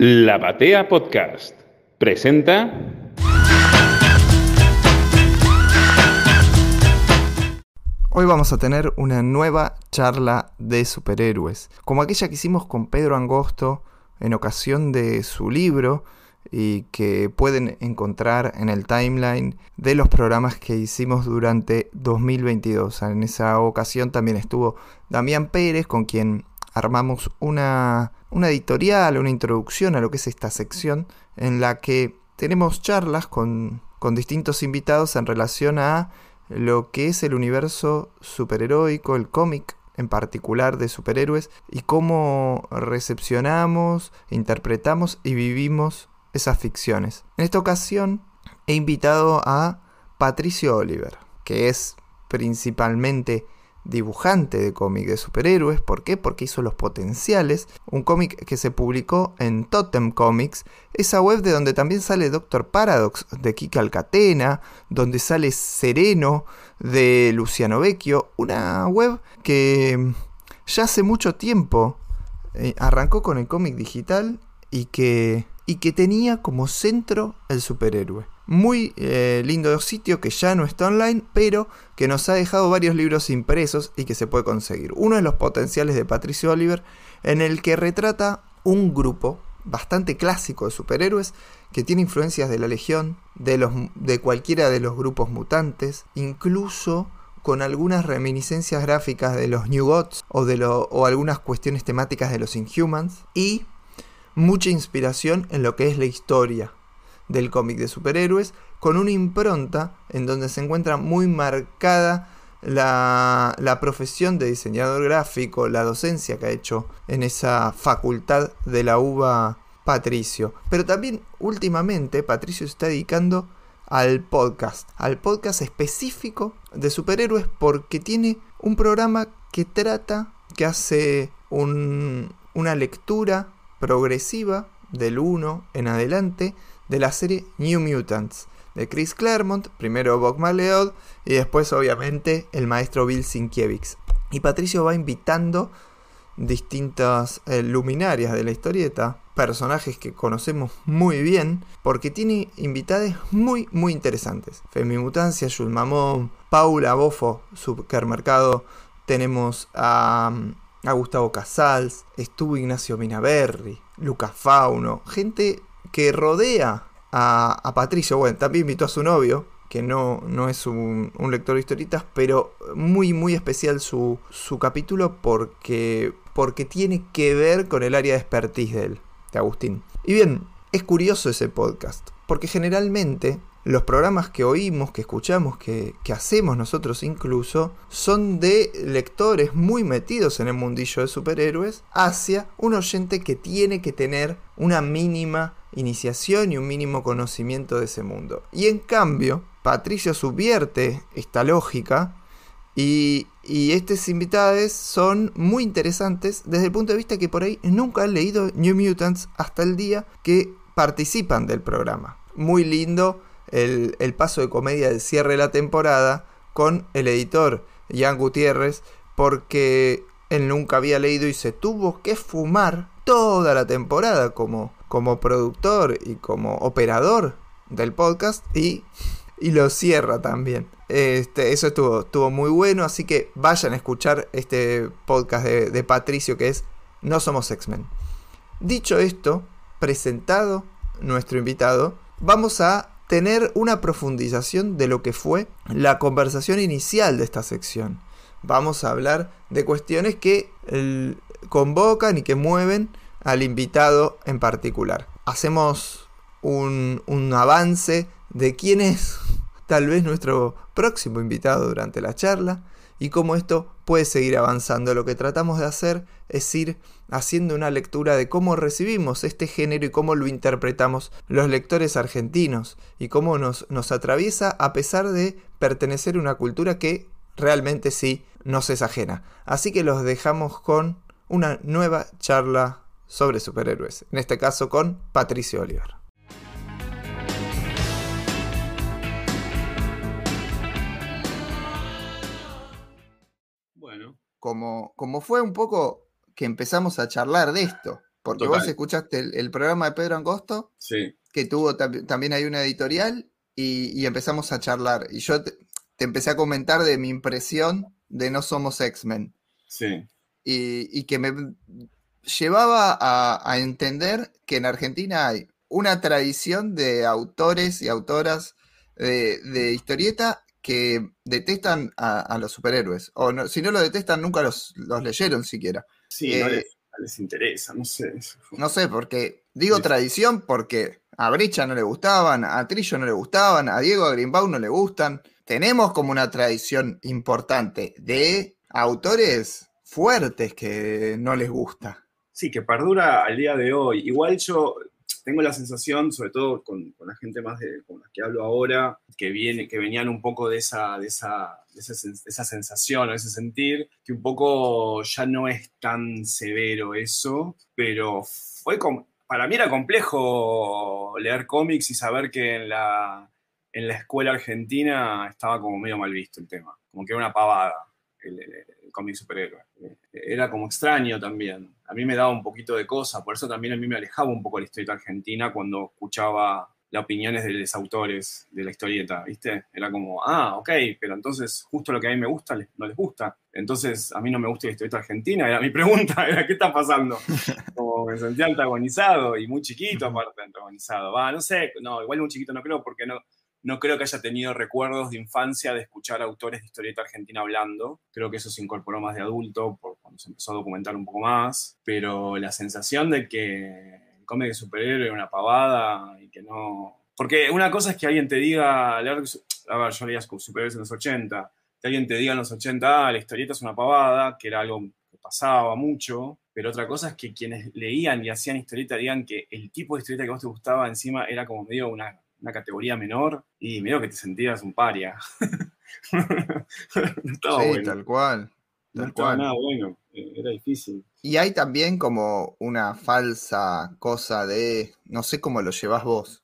La Batea Podcast presenta. Hoy vamos a tener una nueva charla de superhéroes, como aquella que hicimos con Pedro Angosto en ocasión de su libro y que pueden encontrar en el timeline de los programas que hicimos durante 2022. En esa ocasión también estuvo Damián Pérez, con quien armamos una, una editorial, una introducción a lo que es esta sección, en la que tenemos charlas con, con distintos invitados en relación a lo que es el universo superheroico, el cómic en particular de superhéroes y cómo recepcionamos, interpretamos y vivimos esas ficciones. En esta ocasión he invitado a Patricio Oliver, que es principalmente dibujante de cómic de superhéroes. ¿Por qué? Porque hizo Los Potenciales, un cómic que se publicó en Totem Comics, esa web de donde también sale Doctor Paradox de Kika Alcatena, donde sale Sereno de Luciano Vecchio, una web que ya hace mucho tiempo eh, arrancó con el cómic digital y que y que tenía como centro el superhéroe. Muy eh, lindo sitio que ya no está online, pero que nos ha dejado varios libros impresos y que se puede conseguir. Uno de los potenciales de Patricio Oliver, en el que retrata un grupo bastante clásico de superhéroes que tiene influencias de la Legión, de, los, de cualquiera de los grupos mutantes, incluso con algunas reminiscencias gráficas de los New Gods o, de o algunas cuestiones temáticas de los Inhumans, y mucha inspiración en lo que es la historia del cómic de superhéroes, con una impronta en donde se encuentra muy marcada la, la, profesión de diseñador gráfico, la docencia que ha hecho en esa facultad de la UBA Patricio. Pero también últimamente Patricio se está dedicando al podcast, al podcast específico de superhéroes porque tiene un programa que trata, que hace un, una lectura progresiva del 1 en adelante de la serie New Mutants de Chris Claremont, primero Bob Maleod y después obviamente el maestro Bill Sienkiewicz. Y Patricio va invitando distintas eh, luminarias de la historieta, personajes que conocemos muy bien, porque tiene invitadas muy muy interesantes. Femimutancia, Jules Mamón, Paula Bofo, Supermercado, tenemos a a Gustavo Casals, estuvo Ignacio Minaberri, Lucas Fauno, gente que rodea a, Patricio. Bueno, también invitó a su novio, que no, no es un, lector de historietas, pero muy, muy especial su, su capítulo porque, porque tiene que ver con el área de expertise de él, de Agustín. Y bien, es curioso ese podcast, porque generalmente los programas que oímos, que escuchamos, que, hacemos nosotros incluso, son de lectores muy metidos en el mundillo de superhéroes hacia un oyente que tiene que tener una mínima iniciación y un mínimo conocimiento de ese mundo. Y en cambio, Patricio subvierte esta lógica y, y estos invitados son muy interesantes desde el punto de vista que por ahí nunca han leído New Mutants hasta el día que participan del programa. Muy lindo el, paso de comedia del cierre de la temporada con el editor Ian Gutiérrez porque él nunca había leído y se tuvo que fumar toda la temporada como, como productor y como operador del podcast y, y lo cierra también. Este, eso estuvo, estuvo muy bueno, así que vayan a escuchar este podcast de, de Patricio que es No Somos X-Men. Dicho esto, presentado nuestro invitado, vamos a tener una profundización de lo que fue la conversación inicial de esta sección. Vamos a hablar de cuestiones que convocan y que mueven al invitado en particular. Hacemos un, un avance de quién es tal vez nuestro próximo invitado durante la charla y cómo esto puede seguir avanzando. Lo que tratamos de hacer es ir haciendo una lectura de cómo recibimos este género y cómo lo interpretamos los lectores argentinos y cómo nos, nos atraviesa a pesar de pertenecer a una cultura que realmente sí nos es ajena. Así que los dejamos con una nueva charla sobre superhéroes, en este caso con Patricio Oliver. Bueno. Como, como fue un poco que empezamos a charlar de esto, porque vos escuchaste el, programa de Pedro Angosto, sí. que tuvo también hay una editorial, y, empezamos a charlar. Y yo te, empecé a comentar de mi impresión de No Somos X-Men. Sí. Y, que me llevaba a, entender que en Argentina hay una tradición de autores y autoras de, historieta que detestan a, los superhéroes. O si no lo detestan, nunca los, leyeron siquiera. Sí, no, eh, les, interesa, no sé. No sé, porque digo tradición porque a Bricha no le gustaban, a Trillo no le gustaban, a Diego Greenbaum no le gustan. Tenemos como una tradición importante de autores fuertes que no les gusta. Sí, que perdura al día de hoy. Igual yo tengo la sensación, sobre todo con, la gente más de, con la que hablo ahora, que, viene, que venían un poco de esa, de, esa, de esa, sensación o ese sentir, que un poco ya no es tan severo eso, pero fue para mí era complejo leer cómics y saber que en la, en la escuela argentina estaba como medio mal visto el tema, como que era una pavada el cómic superhéroe. Era como extraño también a mí me daba un poquito de cosa, por eso también a mí me alejaba un poco la historieta argentina cuando escuchaba las opiniones de los autores de la historieta, ¿viste? Era como, ah, ok, pero entonces justo lo que a mí me gusta no les gusta. Entonces a mí no me gusta la historieta argentina, era mi pregunta, era ¿qué está pasando? Como me sentía antagonizado y muy chiquito aparte antagonizado. Va, no sé, no, igual muy chiquito no creo porque no, no creo que haya tenido recuerdos de infancia de escuchar autores de historieta argentina hablando. Creo que eso se incorporó más de adulto por cuando se empezó a documentar un poco más. Pero la sensación de que el cómic de superhéroe era una pavada y que no. Porque una cosa es que alguien te diga, a ver, yo leía superhéroes en los 80, que alguien te diga en los 80, ah, la historieta es una pavada, que era algo que pasaba mucho, pero otra cosa es que quienes leían y hacían historieta digan que el tipo de historieta que vos te gustaba encima era como medio una una categoría menor y medio que te sentías un paria. sí, tal cual. no estaba nada bueno, eh, era difícil. Y hay también como una falsa cosa de, no sé cómo lo llevas vos,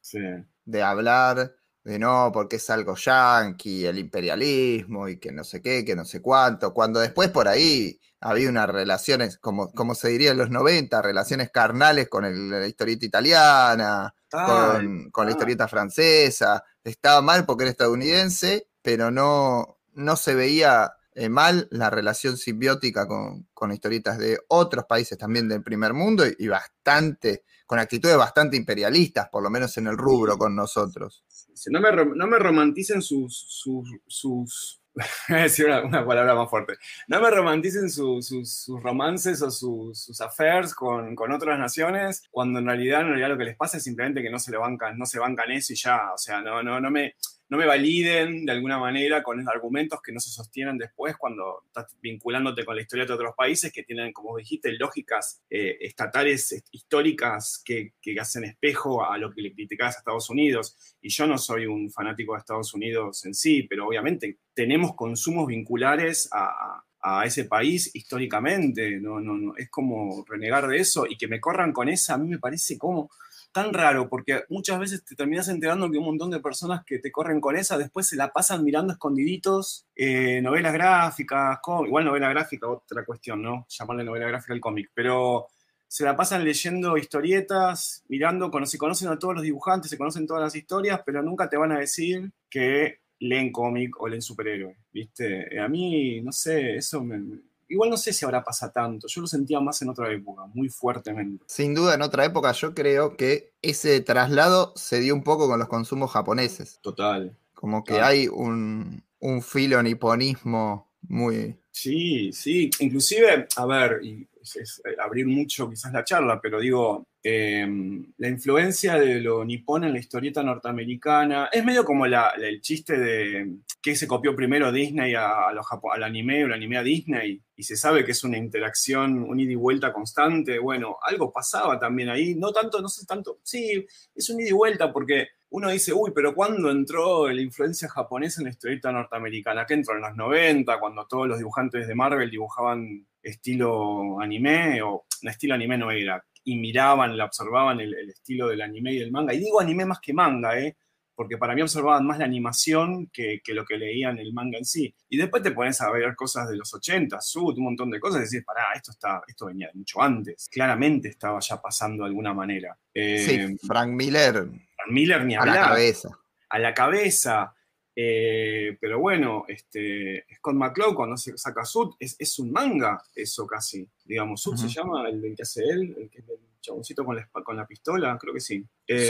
de hablar de no, porque es algo yanqui, el imperialismo y que no sé qué, que no sé cuánto, cuando después por ahí había unas relaciones, como, como se diría en los 90, relaciones carnales con la historieta italiana, con, la historieta francesa, estaba mal porque era estadounidense, pero no, no se veía eh, mal la relación simbiótica con, con, historietas de otros países también del primer mundo y, bastante, con actitudes bastante imperialistas, por lo menos en el rubro con nosotros. No me, no me romanticen sus, sus, sus voy a decir una, palabra más fuerte. No me romanticen sus romances o sus, affairs con, con, otras naciones, cuando en realidad, en realidad lo que les pasa es simplemente que no se le bancan, no se bancan eso y ya. O sea, no, no, no me no me validen de alguna manera con argumentos que no se sostienen después cuando estás vinculándote con la historia de otros países que tienen, como dijiste, lógicas eh, estatales históricas que, hacen espejo a lo que le criticas a Estados Unidos. Y yo no soy un fanático de Estados Unidos en sí, pero obviamente tenemos consumos vinculares a, ese país históricamente. No, no, no, es como renegar de eso y que me corran con esa, a mí me parece como tan raro, porque muchas veces te terminas enterando que un montón de personas que te corren con esa después se la pasan mirando escondiditos eh, novelas gráficas, igual novela gráfica, otra cuestión, ¿no? Llamarle novela gráfica al cómic, pero se la pasan leyendo historietas, mirando, se conocen a todos los dibujantes, se conocen todas las historias, pero nunca te van a decir que leen cómic o leen superhéroe, ¿viste? A mí, no sé, eso me, Igual no sé si ahora pasa tanto, yo lo sentía más en otra época, muy fuertemente. Sin duda, en otra época yo creo que ese traslado se dio un poco con los consumos japoneses. Total. Como que hay un, un filo niponismo muy... Sí, sí, inclusive, a ver, y es, abrir mucho quizás la charla, pero digo, em, la influencia de lo nipón en la historieta norteamericana es medio como el chiste de que se copió primero Disney a, al anime o el anime a Disney y se sabe que es una interacción, un ida y vuelta constante. Bueno, algo pasaba también ahí, no tanto, no sé tanto, sí, es un ida y vuelta porque uno dice, uy, pero ¿cuándo entró la influencia japonesa en la historieta norteamericana? ¿Qué entró en los 90, cuando todos los dibujantes de Marvel dibujaban estilo anime, o no estilo anime no era, y miraban, observaban el, estilo del anime y del manga. Y digo anime más que manga, ¿eh? porque para mí observaban más la animación que, lo que leían el manga en sí. Y después te pones a ver cosas de los 80, Sud, un montón de cosas, y decís, pará, esto, está, esto venía mucho antes. Claramente estaba ya pasando de alguna manera. sí, eh, Frank Miller. Miller ni hablar. A la cabeza. A la cabeza. Eh, pero bueno, este, Scott McCloud cuando se saca Sud es, un manga, eso casi. Digamos, Sud se llama el, que hace él, el que es el chaboncito con la, con la pistola, creo que sí. Eh,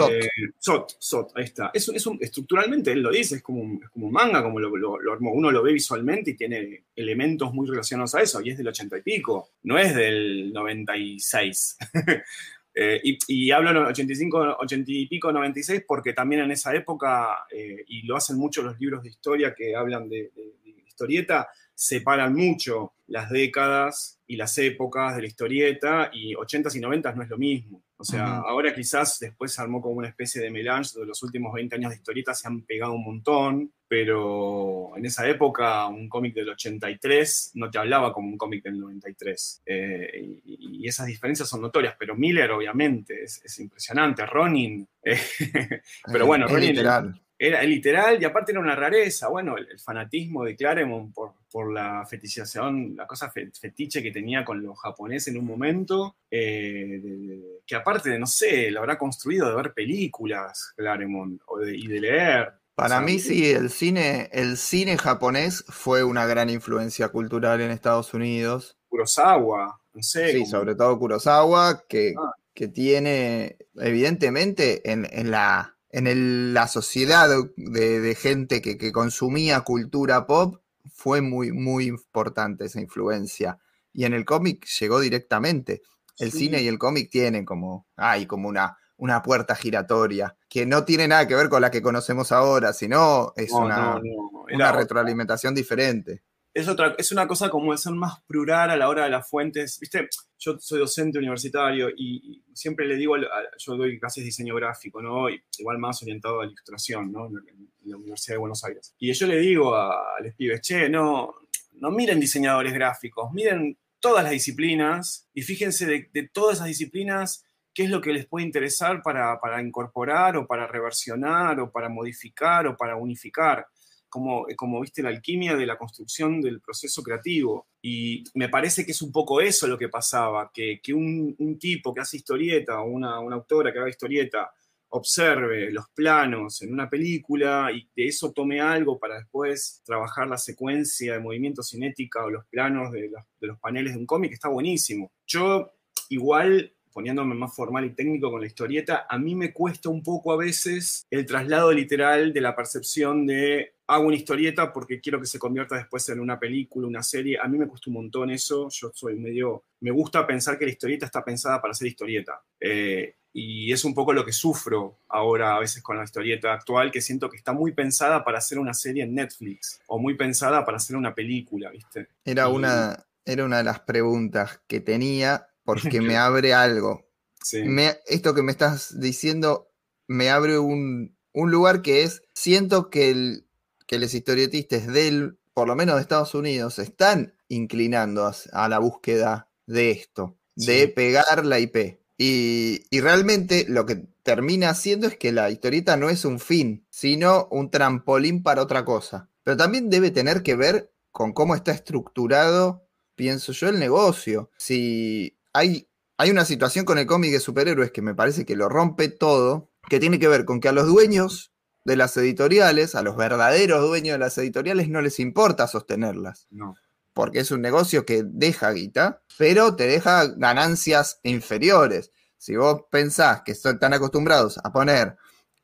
Sot. Sot, ahí está. Es, es un, estructuralmente, él lo dice, es como un, es como un manga, como lo, uno lo ve visualmente y tiene elementos muy relacionados a eso, y es del ochenta y pico, no es del 96. Eh, y, hablo en 85, 80 y pico, 96, porque también en esa época, eh, y lo hacen mucho los libros de historia que hablan de, historieta, separan mucho las décadas y las épocas de la historieta, y 80s y 90s no es lo mismo. O sea, ahora quizás después se armó como una especie de melange, de los últimos 20 años de historieta se han pegado un montón, pero en esa época un cómic del 83 no te hablaba como un cómic del 93. Eh, y, esas diferencias son notorias, pero Miller obviamente es, impresionante, Ronin, eh, pero bueno, Ronin era literal y aparte era una rareza. Bueno, el, fanatismo de Claremont por, por, la fetichización, la cosa fetiche que tenía con los japoneses en un momento, eh, que aparte de, no sé, lo habrá construido de ver películas, Claremont, y de leer. Para mí sí, el cine, el cine japonés fue una gran influencia cultural en Estados Unidos. Kurosawa, no sé. Sí, sobre todo Kurosawa, que, ah. que tiene, evidentemente, en, en la en la sociedad de, gente que, consumía cultura pop fue muy, muy importante esa influencia. Y en el cómic llegó directamente. El cine y el cómic tienen como, hay como una, una puerta giratoria, que no tiene nada que ver con la que conocemos ahora, sino es una, una retroalimentación diferente es, otra, es una cosa como de ser más plural a la hora de las fuentes. Viste, yo soy docente universitario y, siempre le digo, yo doy clases de diseño gráfico, ¿no? igual más orientado a la ilustración, ¿no? En, la Universidad de Buenos Aires. Y yo le digo a, los pibes, che, no, no miren diseñadores gráficos, miren todas las disciplinas y fíjense de, de todas esas disciplinas qué es lo que les puede interesar para, para, incorporar o para reversionar o para modificar o para unificar como, como viste la alquimia de la construcción del proceso creativo. Y me parece que es un poco eso lo que pasaba, que, que un, un, tipo que hace historieta una, una, autora que haga historieta observe los planos en una película y de eso tome algo para después trabajar la secuencia de movimiento cinética o los planos de los, de los paneles de un cómic, está buenísimo. Yo igual poniéndome más formal y técnico con la historieta, a mí me cuesta un poco a veces el traslado literal de la percepción de hago una historieta porque quiero que se convierta después en una película, una serie. A mí me cuesta un montón eso. Yo soy medio. Me gusta pensar que la historieta está pensada para ser historieta. Eh, y es un poco lo que sufro ahora a veces con la historieta actual, que siento que está muy pensada para hacer una serie en Netflix o muy pensada para hacer una película, ¿viste? Era, una, era una de las preguntas que tenía porque me abre algo. esto que me estás diciendo me abre un, un lugar que es, siento que el, que los historietistas del, por lo menos de Estados Unidos, están inclinando a, la búsqueda de esto, de pegar la IP. Y, realmente lo que termina haciendo es que la historieta no es un fin, sino un trampolín para otra cosa. Pero también debe tener que ver con cómo está estructurado, pienso yo, el negocio. Si hay, hay una situación con el cómic de superhéroes que me parece que lo rompe todo, que tiene que ver con que a los dueños de las editoriales, a los verdaderos dueños de las editoriales, no les importa sostenerlas. No. Porque es un negocio que deja guita, pero te deja ganancias inferiores. Si vos pensás que están acostumbrados a poner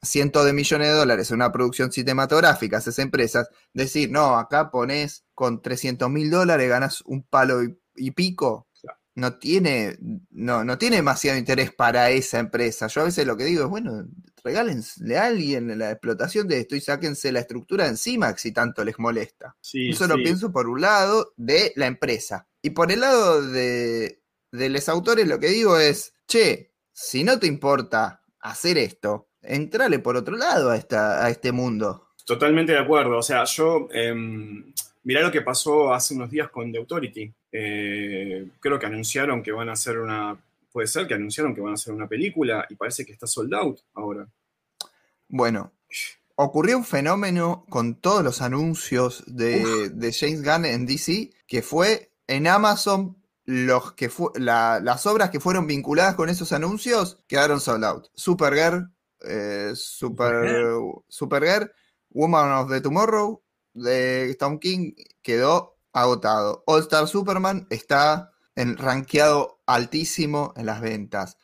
cientos de millones de dólares en una producción cinematográfica, esas empresas, decir, no, acá pones con 300 mil dólares, ganas un palo y, pico, no tiene, no, no tiene demasiado interés para esa empresa. Yo a veces lo que digo es, bueno, regálenle a alguien la explotación de esto y sáquense la estructura encima si tanto les molesta. Eso lo pienso por un lado de la empresa. Y por el lado de, de los autores lo que digo es, che, si no te importa hacer esto, entrale por otro lado a, esta, a este mundo. Totalmente de acuerdo. O sea, yo, eh, mirá lo que pasó hace unos días con The Authority. Eh, creo que anunciaron que van a hacer una puede ser que anunciaron que van a hacer una película y parece que está sold out ahora. Bueno, ocurrió un fenómeno con todos los anuncios de, de James Gunn en DC, que fue en Amazon los que las obras que fueron vinculadas con esos anuncios quedaron sold out. Supergirl, eh, Super, Supergirl, Woman of the Tomorrow de Tom King quedó agotado. All Star Superman está en rankeado altísimo en las ventas.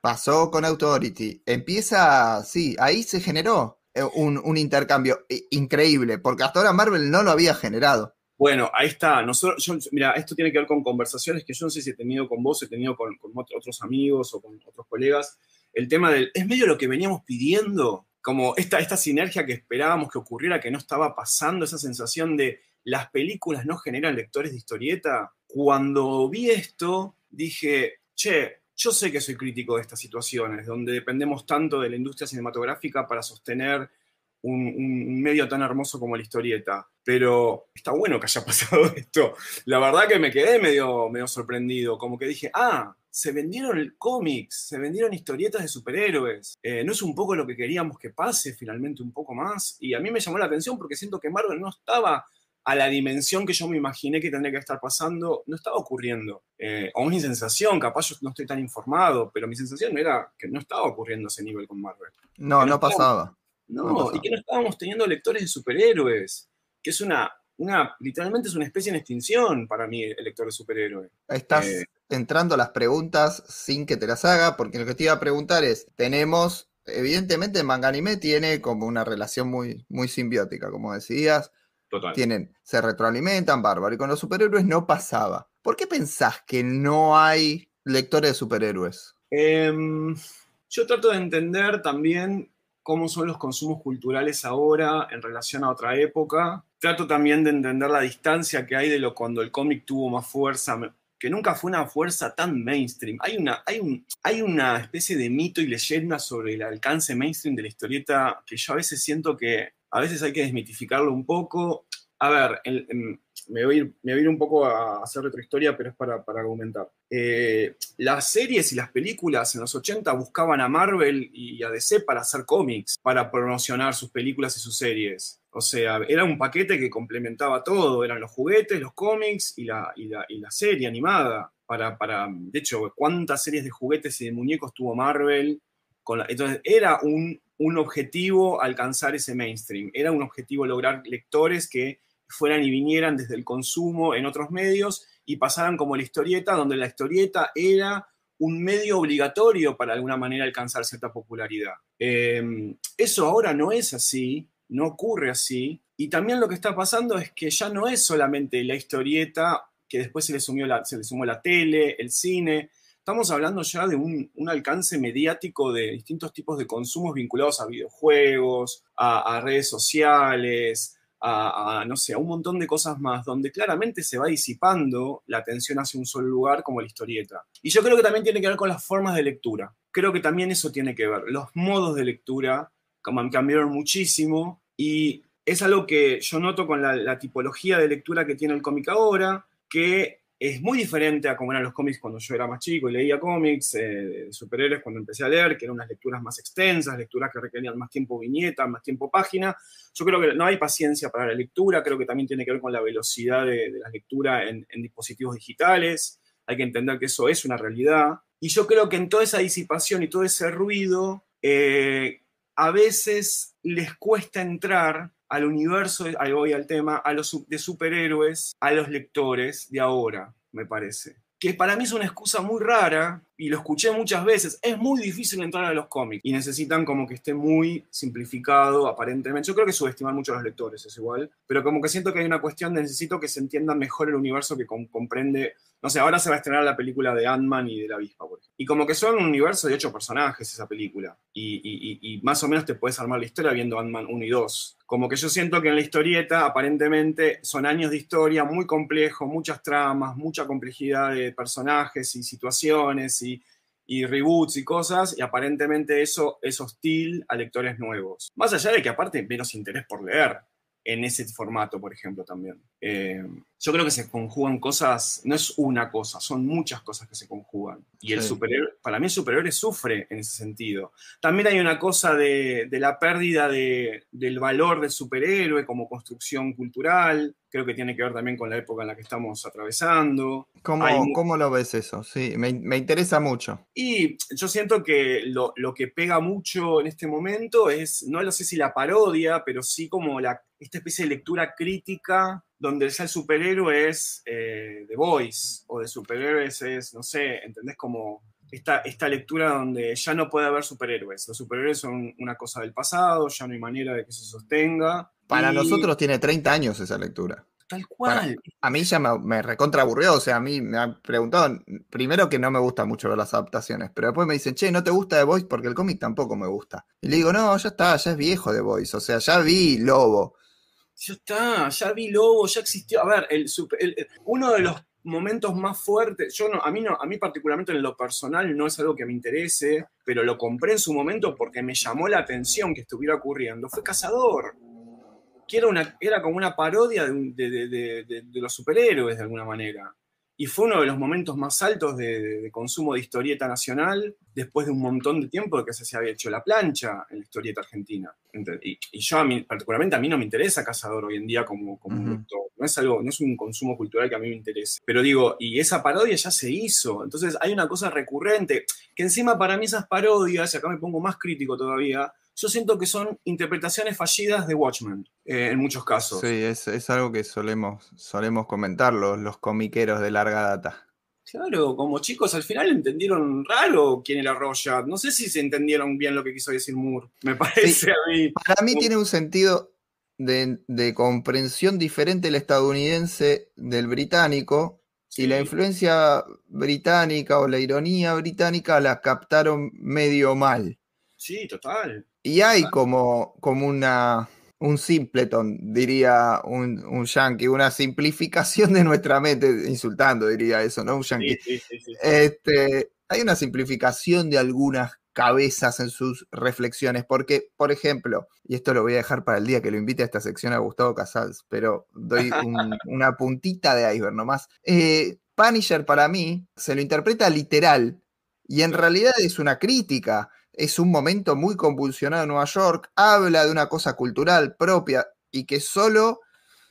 Pasó con Authority. Empieza, sí, ahí se generó eh, un, un intercambio increíble, porque hasta ahora Marvel no lo había generado. Bueno, ahí está. Nosotros, mira, esto tiene que ver con conversaciones que yo no sé si he tenido con vos, he tenido con, otros amigos o con otros colegas. El tema del, es medio lo que veníamos pidiendo, como esta, esta sinergia que esperábamos que ocurriera, que no estaba pasando, esa sensación de las películas no generan lectores de historieta. Cuando vi esto, dije, che, yo sé que soy crítico de estas situaciones, donde dependemos tanto de la industria cinematográfica para sostener un, medio tan hermoso como la historieta. Pero está bueno que haya pasado esto. La verdad que me quedé medio, medio sorprendido, como que dije, ah, se vendieron cómics, se vendieron historietas de superhéroes. Eh, ¿No es un poco lo que queríamos que pase finalmente un poco más? Y a mí me llamó la atención porque siento que Marvel no estaba a la dimensión que yo me imaginé que tendría que estar pasando, no estaba ocurriendo. Eh, o mi sensación, capaz yo no estoy tan informado, pero mi sensación era que no estaba ocurriendo ese nivel con Marvel. No, no pasaba. No, y que no estábamos teniendo lectores de superhéroes, que es una, una, literalmente es una especie en extinción para mí el lector de superhéroes. Estás eh, entrando a las preguntas sin que te las haga, porque lo que te iba a preguntar es, tenemos, evidentemente Manganime tiene como una relación muy, muy simbiótica, como decías. Total. Tienen, se retroalimentan, bárbaro, y con los superhéroes no pasaba. ¿Por qué pensás que no hay lectores de superhéroes? Em, yo trato de entender también cómo son los consumos culturales ahora en relación a otra época. Trato también de entender la distancia que hay de lo cuando el cómic tuvo más fuerza, que nunca fue una fuerza tan mainstream. Hay una, hay, un, hay una especie de mito y leyenda sobre el alcance mainstream de la historieta que yo a veces siento que a veces hay que desmitificarlo un poco. A ver, me, voy a ir, un poco a hacer retrohistoria, pero es para, argumentar. Eh, las series y las películas en los 80 buscaban a Marvel y a DC para hacer cómics, para promocionar sus películas y sus series. O sea, era un paquete que complementaba todo, eran los juguetes, los cómics y la, y la, serie animada. Para, para, de hecho, ¿cuántas series de juguetes y de muñecos tuvo Marvel? Entonces, era un, un objetivo alcanzar ese mainstream, era un objetivo lograr lectores que fueran y vinieran desde el consumo en otros medios y pasaran como la historieta, donde la historieta era un medio obligatorio para alguna manera alcanzar cierta popularidad. Em, eso ahora no es así, no ocurre así, y también lo que está pasando es que ya no es solamente la historieta, que después se le, sumió la, se le sumó la tele, el cine, estamos hablando ya de un, alcance mediático de distintos tipos de consumos vinculados a videojuegos, a redes sociales, a, no sé, a un montón de cosas más, donde claramente se va disipando la atención hacia un solo lugar como la historieta. Y yo creo que también tiene que ver con las formas de lectura. Creo que también eso tiene que ver. Los modos de lectura cambiaron muchísimo y es algo que yo noto con la, la tipología de lectura que tiene el cómic ahora, que es muy diferente a cómo eran los cómics cuando yo era más chico y leía cómics eh, de superhéroes cuando empecé a leer, que eran unas lecturas más extensas, lecturas que requerían más tiempo viñeta, más tiempo página. Yo creo que no hay paciencia para la lectura, creo que también tiene que ver con la velocidad de, la lectura en, dispositivos digitales. Hay que entender que eso es una realidad. Y yo creo que en toda esa disipación y todo ese ruido, eh, a veces les cuesta entrar al universo, ahí voy al tema, a los de superhéroes, a los lectores de ahora, me parece. Que para mí es una excusa muy rara, y lo escuché muchas veces, es muy difícil entrar a los cómics y necesitan como que esté muy simplificado aparentemente. Yo creo que subestiman mucho a los lectores, es igual, pero como que siento que hay una cuestión de necesito que se entienda mejor el universo que comprende, no sé, ahora se va a estrenar la película de Ant-Man y de la avispa, por ejemplo. Y como que son un universo de ocho personajes esa película, y, y más o menos te puedes armar la historia viendo Ant-Man 1 y 2. Como que yo siento que en la historieta aparentemente son años de historia muy complejo, muchas tramas, mucha complejidad de personajes y situaciones y y reboots y cosas, y aparentemente eso es hostil a lectores nuevos. Más allá de que aparte menos interés por leer en ese formato, por ejemplo, también. Eh, yo creo que se conjugan cosas, no es una cosa, son muchas cosas que se conjugan. Y el Sí. superhéroe, para mí el superhéroe sufre en ese sentido. También hay una cosa de, de la pérdida de- del valor del superhéroe como construcción cultural, creo que tiene que ver también con la época en la que estamos atravesando. ¿Cómo, Hay cómo lo ves eso? Sí, me, me interesa mucho. Y yo siento que lo, lo que pega mucho en este momento es, no lo sé si la parodia, pero sí como la, esta especie de lectura crítica donde ya el superhéroe es eh, The Voice, o de superhéroes es, no sé, ¿entendés? Como esta, esta lectura donde ya no puede haber superhéroes. Los superhéroes son una cosa del pasado, ya no hay manera de que se sostenga. Para Y nosotros tiene 30 años esa lectura. Tal cual. A mí ya me, me recontra aburrió, o sea, a mí me han preguntado, primero que no me gusta mucho ver las adaptaciones, pero después me dicen, che, ¿no te gusta The Voice? Porque el cómic tampoco me gusta. Y le digo, no, ya está, ya es viejo The Voice, o sea, ya vi Lobo. Ya está, ya vi Lobo, ya existió. A ver, el, el- uno de los momentos más fuertes, yo no, a mí no, a mí particularmente en lo personal no es algo que me interese, pero lo compré en su momento porque me llamó la atención que estuviera ocurriendo. Fue Cazador. Que era, una, era como una parodia de- de- de- de los superhéroes de alguna manera. Y fue uno de los momentos más altos de, de- de consumo de historieta nacional después de un montón de tiempo de que se había hecho la plancha en la historieta argentina. Y, y yo, a mí, particularmente, a mí no me interesa Cazador hoy en día como, como un. No es, algo, no es un consumo cultural que a mí me interese. Pero digo, y esa parodia ya se hizo. Entonces hay una cosa recurrente, que encima para mí esas parodias, y acá me pongo más crítico todavía, yo siento que son interpretaciones fallidas de Watchmen, eh, en muchos casos. Sí, es, es algo que solemos, solemos comentar los, los comiqueros de larga data. Claro, como chicos al final entendieron raro quién era Rorschach. No sé si se entendieron bien lo que quiso decir Moore. Me parece a mí. Para mí tiene un sentido de, de comprensión diferente el estadounidense del británico y la influencia británica o la ironía británica la captaron medio mal. Sí, total. Y hay como, como una, un simpleton, diría un, un yankee, una simplificación de nuestra mente, insultando diría eso, ¿no? Un yankee. Sí, sí, sí, sí. Este, hay una simplificación de algunas cabezas en sus reflexiones, porque, por ejemplo, y esto lo voy a dejar para el día que lo invite a esta sección a Gustavo Casals, pero doy un- una puntita de iceberg nomás. Eh, Punisher para mí se lo interpreta literal y en realidad es una crítica, es un momento muy convulsionado en Nueva York, habla de una cosa cultural propia y que solo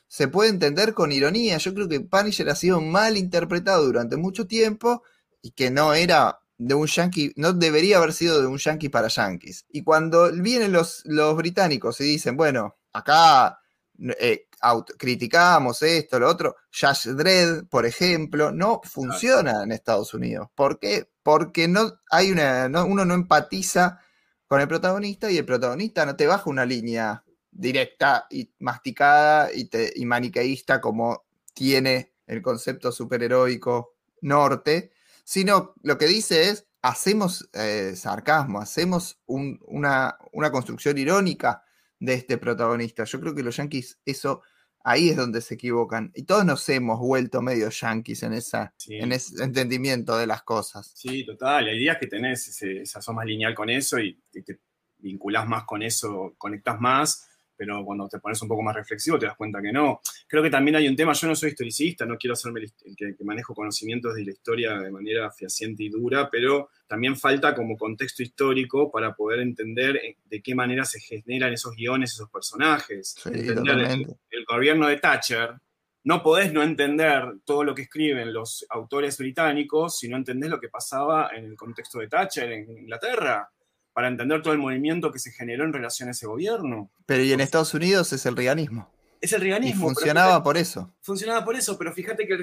se puede entender con ironía. Yo creo que Punisher ha sido mal interpretado durante mucho tiempo y que no era de un yankee, no debería haber sido de un yankee para yankees. Y cuando vienen los, los británicos y dicen, bueno, acá eh, criticamos esto, lo otro, Judge Dredd, por ejemplo, no funciona en Estados Unidos. ¿Por qué? Porque no hay una, no- uno no empatiza con el protagonista y el protagonista no te baja una línea directa y masticada y, te- y maniqueísta como tiene el concepto superheroico norte, sino lo que dice es, hacemos eh, sarcasmo, hacemos un- una, una construcción irónica de este protagonista. Yo creo que los yankees, eso, ahí es donde se equivocan. Y todos nos hemos vuelto medio yankees en, esa, Sí. en ese entendimiento de las cosas. Sí, total. Hay días que tenés ese, esa sos más lineal con eso y, y te vinculás más con eso, conectás más, pero cuando te pones un poco más reflexivo te das cuenta que no. Creo que también hay un tema, yo no soy historicista, no quiero hacerme el, que, que manejo conocimientos de la historia de manera fehaciente y dura, pero también falta como contexto histórico para poder entender eh, de qué manera se generan esos guiones, esos personajes. Sí, el, el gobierno de Thatcher, no podés no entender todo lo que escriben los autores británicos si no entendés lo que pasaba en el contexto de Thatcher en Inglaterra, para entender todo el movimiento que se generó en relación a ese gobierno. Pero y en Estados Unidos es el reganismo. Es el Y riganismo. pero funcionaba por eso. funcionaba por eso, pero fíjate que el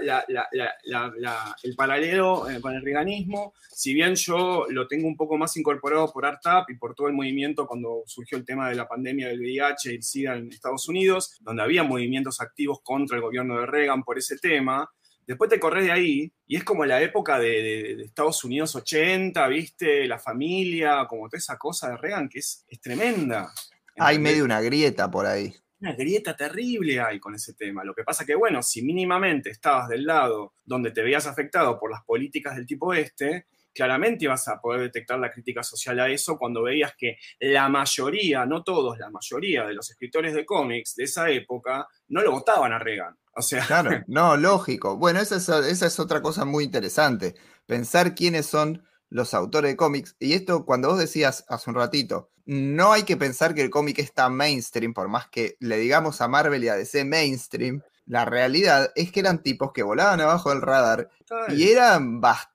la- la- la- la- el paralelo eh, con el riganismo, si bien yo lo tengo un poco más incorporado por ARTAP y por todo el movimiento cuando surgió el tema de la pandemia del VIH y el SIDA en Estados Unidos, donde había movimientos activos contra el gobierno de Reagan por ese tema, Después te corres de ahí y es como la época de, de- de Estados Unidos 80, ¿viste? La familia, como toda esa cosa de Reagan que es, es tremenda. Hay medio una grieta por ahí. Una grieta terrible hay con ese tema. Lo que pasa que, bueno, si mínimamente estabas del lado donde te veías afectado por las políticas del tipo este, claramente ibas a poder detectar la crítica social a eso cuando veías que la mayoría, no todos, la mayoría de los escritores de cómics de esa época no lo votaban a Reagan. O sea, Claro, no, lógico. Bueno, esa es, esa es otra cosa muy interesante. Pensar quiénes son los autores de cómics. Y esto, cuando vos decías hace un ratito, no hay que pensar que el cómic es tan mainstream, por más que le digamos a Marvel y a DC mainstream, la realidad es que eran tipos que volaban abajo del radar y eran bastante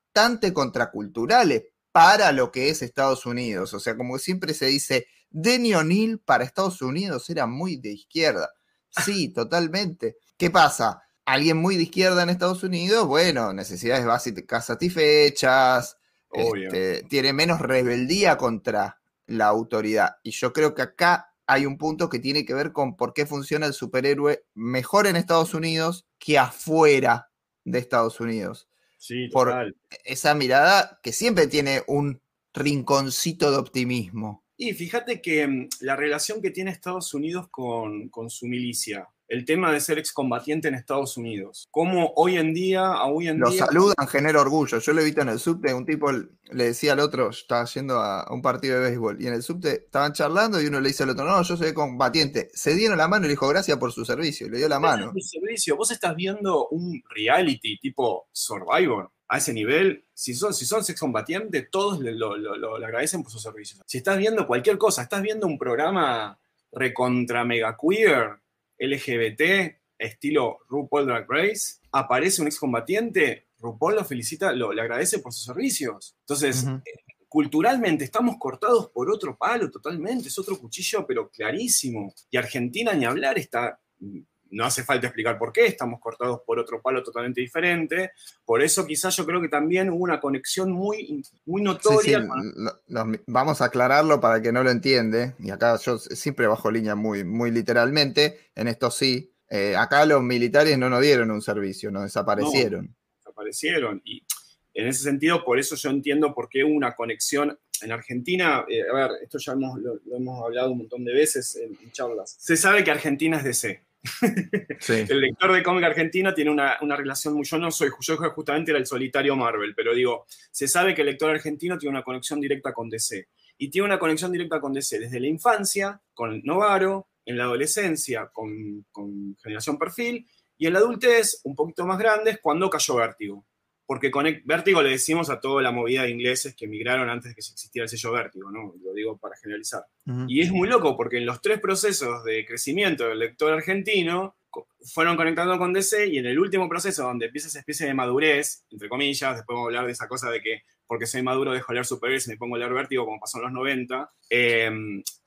contraculturales para lo que es Estados Unidos. O sea, como siempre se dice, Denny O'Neill para Estados Unidos era muy de izquierda. Sí, totalmente. ¿Qué pasa? Alguien muy de izquierda en Estados Unidos, bueno, necesidades básicas satisfechas, este, tiene menos rebeldía contra la autoridad. Y yo creo que acá hay un punto que tiene que ver con por qué funciona el superhéroe mejor en Estados Unidos que afuera de Estados Unidos. Sí, por- total. Esa mirada que siempre tiene un rinconcito de optimismo. Y fíjate que mm, la relación que tiene Estados Unidos con, con su milicia, el tema de ser excombatiente en Estados Unidos, cómo hoy en día, a hoy en Lo día... saludan, genera orgullo. Yo lo he visto en el subte, un tipo le decía al otro, estaba yendo a un partido de béisbol, y en el subte estaban charlando y uno le dice al otro, no, yo soy combatiente. Se dieron la mano y le dijo, gracias por su servicio, y le dio la mano. Servicio, vos estás viendo un reality tipo Survivor. A ese nivel, si son, si son excombatientes, todos le, lo, lo- lo- le agradecen por sus servicios. Si estás viendo cualquier cosa, estás viendo un programa recontra mega queer, LGBT, estilo RuPaul Drag Race, aparece un excombatiente, RuPaul lo felicita, lo, le agradece por sus servicios. Entonces, culturalmente estamos cortados por otro palo totalmente, es otro cuchillo, pero clarísimo. Y Argentina, ni hablar, está. No hace falta explicar por qué, estamos cortados por otro palo totalmente diferente. Por eso, quizás yo creo que también hubo una conexión muy, muy Sí, sí, notoria. con- no- no, vamos a aclararlo para que no lo entiende. Y acá yo siempre bajo línea muy, muy literalmente. En esto sí. Eh, acá los militares no nos dieron un servicio, nos desaparecieron. desaparecieron. Y en ese sentido, por eso yo entiendo por qué hubo una conexión. En Argentina, eh, a ver, esto ya hemos- lo, lo hemos hablado un montón de veces en, en charlas. Se sabe que Argentina es DC. Sí. El lector de cómic argentino tiene una, una relación muy. Yo no soy, yo justamente era el solitario Marvel, pero digo, se sabe que el lector argentino tiene una conexión directa con DC. Y tiene una conexión directa con DC desde la infancia, con Novaro, en la adolescencia, con, con Generación Perfil, y en la adultez, un poquito más grandes, cuando cayó Vértigo. Porque con e- Vértigo le decimos a toda la movida de ingleses que emigraron antes de que existiera el sello Vértigo, ¿no? Lo digo para generalizar. Ujú. Y es muy loco porque en los tres procesos de crecimiento del lector argentino fueron conectando con DC y en el último proceso donde empieza esa especie de madurez, entre comillas, después vamos a hablar de esa cosa de que porque soy maduro dejo de leer superhéroes y me pongo a leer vértigo como pasó en los 90, eh,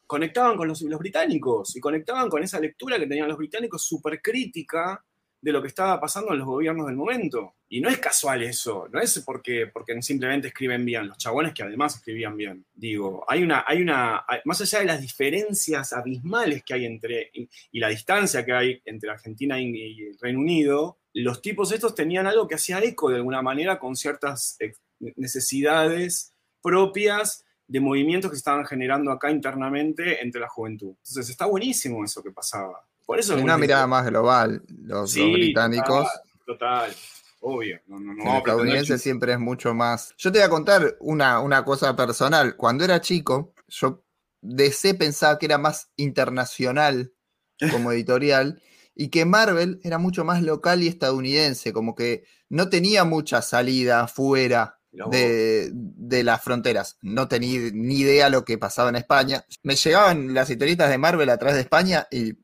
conectaban con los, los británicos y conectaban con esa lectura que tenían los británicos súper crítica de lo que estaba pasando en los gobiernos del momento. Y no es casual eso, no es porque, porque simplemente escriben bien, los chabones que además escribían bien. Digo, hay una, hay una, más allá de las diferencias abismales que hay entre, y, la distancia que hay entre Argentina y, y el Reino Unido, los tipos estos tenían algo que hacía eco de alguna manera con ciertas eh, necesidades propias de movimientos que se estaban generando acá internamente entre la juventud. Entonces está buenísimo eso que pasaba. Por eso es Una mirada más global. Los, Sí, los británicos. Total, obvio. No, no, no, El estadounidense siempre es mucho más. Yo te voy a contar una, una cosa personal. Cuando era chico, yo DC pensaba que era más internacional como editorial y que Marvel era mucho más local y estadounidense, como que no tenía mucha salida fuera de, de las fronteras. No tenía ni idea lo que pasaba en España. Me llegaban las historietas de Marvel a través de España y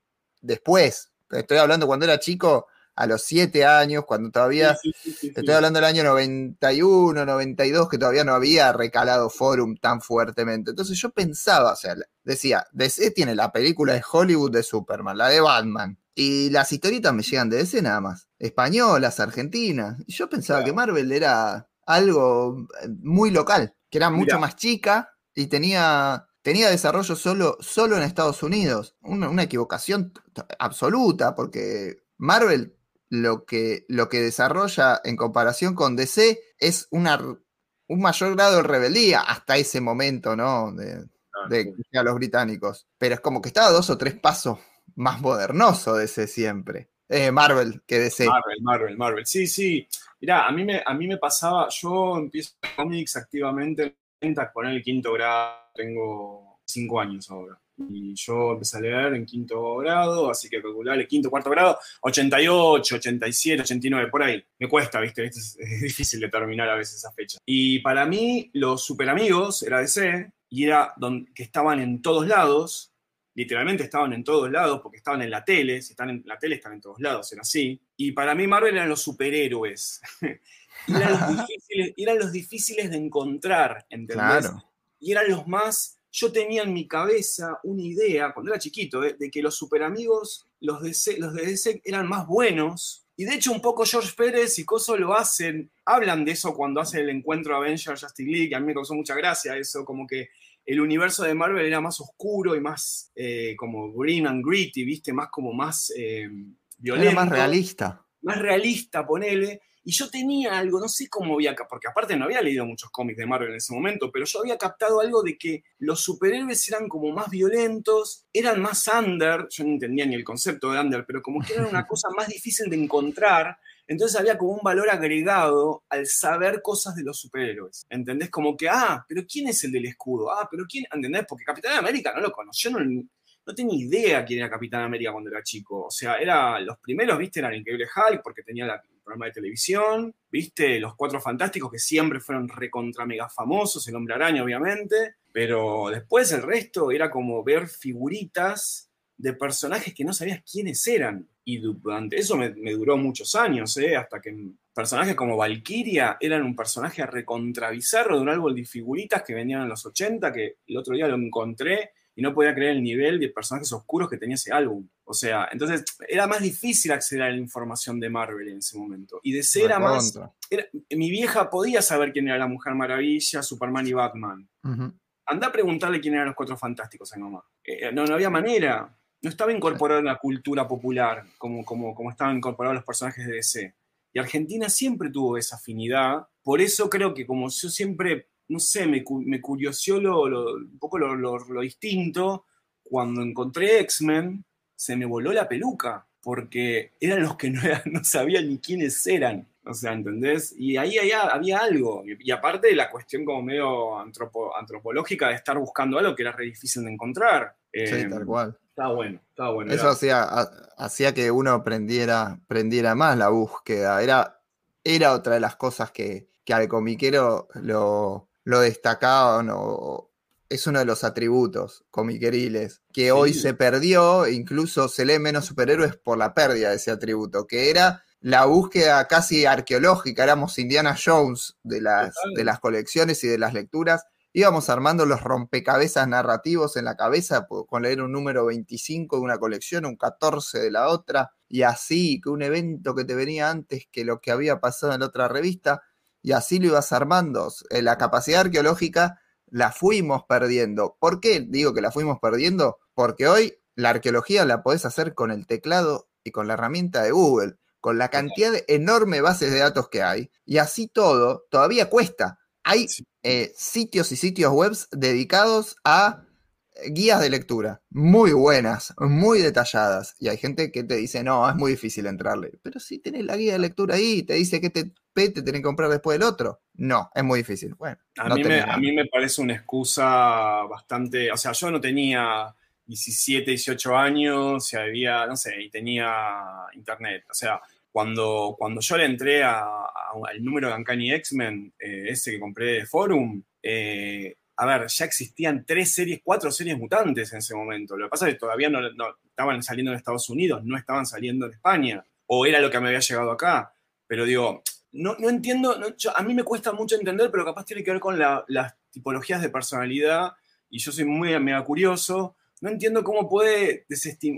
después, estoy hablando cuando era chico, a los siete años, cuando todavía... Sí, sí, sí, sí, sí. Estoy hablando del año 91, 92, que todavía no había recalado Forum tan fuertemente. Entonces yo pensaba, o sea, decía, DC tiene la película de Hollywood de Superman, la de Batman, y las historietas me llegan de DC nada más, españolas, argentinas. Y yo pensaba Claro. que Marvel era algo eh, muy local, que era mucho Mirá. más chica y tenía, tenía desarrollo solo, solo en Estados Unidos. Una, una equivocación absoluta, porque Marvel lo que, lo que desarrolla en comparación con DC es una, un mayor grado de rebeldía hasta ese momento, ¿no? De, Ah, de a los británicos. Pero es como que estaba dos o tres pasos más modernoso DC siempre. Eh, Marvel, que DC. Marvel, Marvel, Marvel. Sí, sí. Mirá, a mí me, a mí me pasaba, yo empiezo cómics activamente, poner el quinto grado, tengo cinco años ahora. Y yo empecé a leer en quinto grado, así que calcularle quinto, cuarto grado, 88, 87, 89, por ahí. Me cuesta, ¿viste? Es, difícil determinar a veces esa fecha. Y para mí, los super amigos era DC y era donde, que estaban en todos lados, literalmente estaban en todos lados porque estaban en la tele, si están en la tele están en todos lados, era así. Y para mí Marvel eran los superhéroes. eran, los difíciles, eran los difíciles de encontrar, ¿entendés? Claro. Y eran los más yo tenía en mi cabeza una idea, cuando era chiquito, eh, de que los superamigos, los de, los de DC, eran más buenos. Y de hecho, un poco George Pérez y Coso lo hacen, hablan de eso cuando hacen el encuentro Avengers Justice League, a mí me causó mucha gracia eso, como que el universo de Marvel era más oscuro y más eh, como green and gritty, ¿viste? Más como más eh, violento. Era más realista. Más realista, ponele. Y yo tenía algo, no sé cómo había, porque aparte no había leído muchos cómics de Marvel en ese momento, pero yo había captado algo de que los superhéroes eran como más violentos, eran más under, yo no entendía ni el concepto de under, pero como que era una cosa más difícil de encontrar, entonces había como un valor agregado al saber cosas de los superhéroes. ¿Entendés? Como que, ah, pero ¿quién es el del escudo? Ah, pero ¿quién? ¿Entendés? Porque Capitán América no lo conoció, no, no tenía idea quién era Capitán América cuando era chico. O sea, era, los primeros, viste, eran Increíble Hulk porque tenía el programa de televisión, viste, los Cuatro Fantásticos que siempre fueron recontra mega famosos, el Hombre Araña obviamente, pero después el resto era como ver figuritas de personajes que no sabías quiénes eran. Y durante eso me, duró muchos años, ¿eh? hasta que personajes como Valkyria eran un personaje a recontravizarlo de un árbol de figuritas que venían en los 80, que el otro día lo encontré y no podía creer el nivel de personajes oscuros que tenía ese álbum. O sea, entonces era más difícil acceder a la información de Marvel en ese momento. Y de ser era más... mi vieja podía saber quién era la Mujer Maravilla, Superman y Batman. Anda a preguntarle quién eran los Cuatro Fantásticos a mi mamá. Eh, no, no había manera. No estaba incorporado en la cultura popular como, como, como estaban incorporados los personajes de DC. Y Argentina siempre tuvo esa afinidad. Por eso creo que como yo siempre no sé, me, me curiosió lo, un poco lo, distinto. Cuando encontré X-Men, se me voló la peluca, porque eran los que no, no sabían ni quiénes eran. O sea, ¿entendés? Y ahí, había algo. Y, aparte de la cuestión como medio antropológica de estar buscando algo que era re difícil de encontrar. sí, em, tal cual. Estaba bueno, estaba bueno. Eso hacía, hacía que uno aprendiera, aprendiera más la búsqueda. Era, era otra de las cosas que, que al comiquero lo, lo destacaban o es uno de los atributos comiqueriles que hoy se perdió, incluso se lee menos superhéroes por la pérdida de ese atributo, que era la búsqueda casi arqueológica, éramos Indiana Jones de las, de las colecciones y de las lecturas, íbamos armando los rompecabezas narrativos en la cabeza con leer un número 25 de una colección, un 14 de la otra, y así, que un evento que te venía antes que lo que había pasado en la otra revista, y así lo ibas armando. Eh, la capacidad arqueológica la fuimos perdiendo. ¿Por qué digo que la fuimos perdiendo? Porque hoy la arqueología la podés hacer con el teclado y con la herramienta de Google, con la cantidad de enorme bases de datos que hay. Y así todo, todavía cuesta. Hay eh, sitios y sitios web dedicados a guías de lectura muy buenas, muy detalladas. Y hay gente que te dice, no, es muy difícil entrarle. Pero si tenés la guía de lectura ahí, te dice que te, te tenés que comprar después del otro. No, es muy difícil. Bueno, a, mí me, a mí me parece una excusa bastante. O sea, yo no tenía 17, 18 años, y había, no sé, y tenía internet. O sea, cuando, cuando yo le entré al número de Uncanny X-Men, eh, ese que compré de Forum, eh, a ver, ya existían tres series, cuatro series mutantes en ese momento. Lo que pasa es que todavía no, estaban saliendo en Estados Unidos, no estaban saliendo en España, o era lo que me había llegado acá. Pero digo, no, entiendo, a mí me cuesta mucho entender, pero capaz tiene que ver con las tipologías de personalidad, y yo soy muy mega curioso. No entiendo cómo puede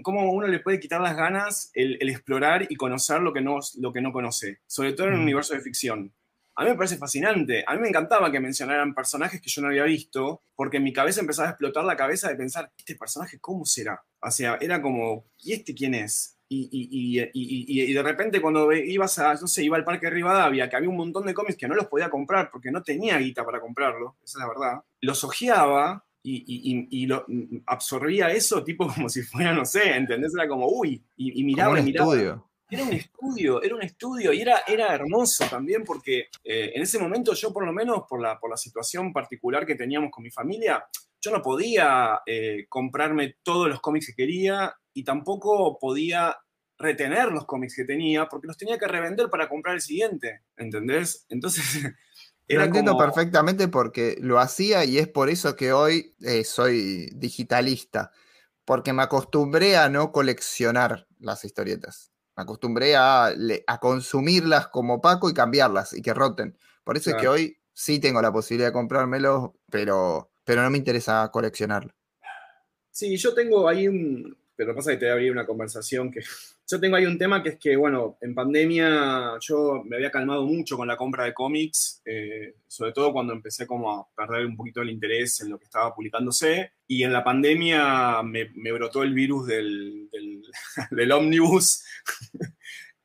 cómo uno le puede quitar las ganas el, explorar y conocer lo que, no, lo que no conoce, sobre todo en un universo de ficción a mí me parece fascinante. A mí me encantaba que mencionaran personajes que yo no había visto, porque en mi cabeza empezaba a explotar la cabeza de pensar, ¿este personaje cómo será? O sea, era como, ¿y este quién es? Y, de repente cuando ibas a, no sé, iba al Parque Rivadavia, que había un montón de cómics que no los podía comprar porque no tenía guita para comprarlo, esa es la verdad, los ojeaba y, lo, absorbía eso tipo como si fuera, no sé, ¿entendés? Era como, uy, y, miraba y miraba. era un estudio, era un estudio y era, era hermoso también porque eh, en ese momento yo por lo menos por la, por la situación particular que teníamos con mi familia, yo no podía eh, comprarme todos los cómics que quería y tampoco podía retener los cómics que tenía porque los tenía que revender para comprar el siguiente, ¿entendés? Entonces... Lo entiendo perfectamente porque lo hacía y es por eso que hoy eh, soy digitalista, porque me acostumbré a no coleccionar las historietas. Me acostumbré a, a consumirlas como Paco y cambiarlas y que roten. Por eso es que hoy sí tengo la posibilidad de comprármelos, pero, pero no me interesa coleccionarlo. Sí, yo tengo ahí un. Pero pasa que te voy a abrir una conversación que yo tengo ahí un tema que es que, bueno, en pandemia yo me había calmado mucho con la compra de cómics, eh, sobre todo cuando empecé como a perder un poquito el interés en lo que estaba publicándose. Y en la pandemia me, brotó el virus del, del, del ómnibus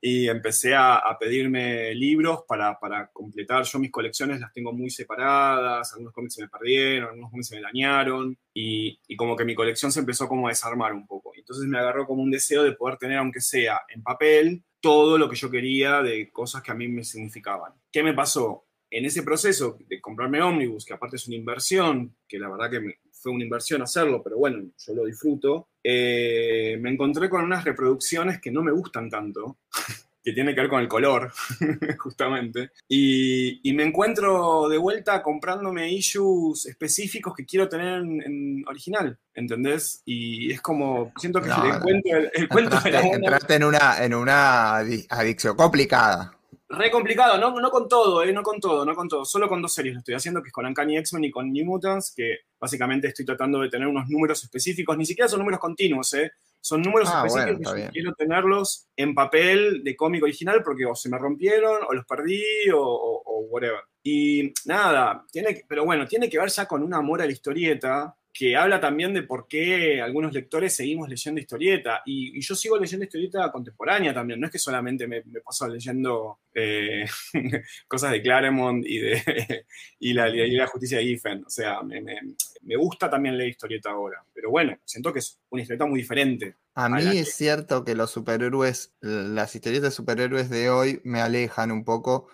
y empecé a, pedirme libros para, completar. Yo mis colecciones las tengo muy separadas, algunos cómics se me perdieron, algunos cómics se me dañaron, y, como que mi colección se empezó como a desarmar un poco. Entonces me agarró como un deseo de poder tener, aunque sea en papel, todo lo que yo quería de cosas que a mí me significaban. ¿Qué me pasó? En ese proceso de comprarme Omnibus, que aparte es una inversión, que la verdad que fue una inversión hacerlo, pero bueno, yo lo disfruto, eh, me encontré con unas reproducciones que no me gustan tanto, que tiene que ver con el color, justamente. Y, me encuentro de vuelta comprándome issues específicos que quiero tener en, original, ¿entendés? Y es como, siento que el, cuento, de la Entraste en una, en una adicción complicada. Re complicado, no, no con todo, eh, no con todo, no con todo. Solo con dos series lo estoy haciendo, que es con Uncanny X-Men y con New Mutants, que básicamente estoy tratando de tener unos números específicos, ni siquiera son números continuos, ¿eh? Son números ah, específicos que quiero tenerlos en papel de cómic original porque o se me rompieron, o los perdí, o, whatever. Y nada, tiene, pero bueno, tiene que ver ya con un amor a la historieta, que habla también de por qué algunos lectores seguimos leyendo historieta. Y, yo sigo leyendo historieta contemporánea también, no es que solamente me, paso leyendo eh, cosas de Claremont y, de, y, la, la justicia de Giffen. O sea, me, me, gusta también leer historieta ahora. Pero bueno, siento que es una historieta muy diferente. A mí es cierto que los superhéroes, las historietas de superhéroes de hoy me alejan un poco.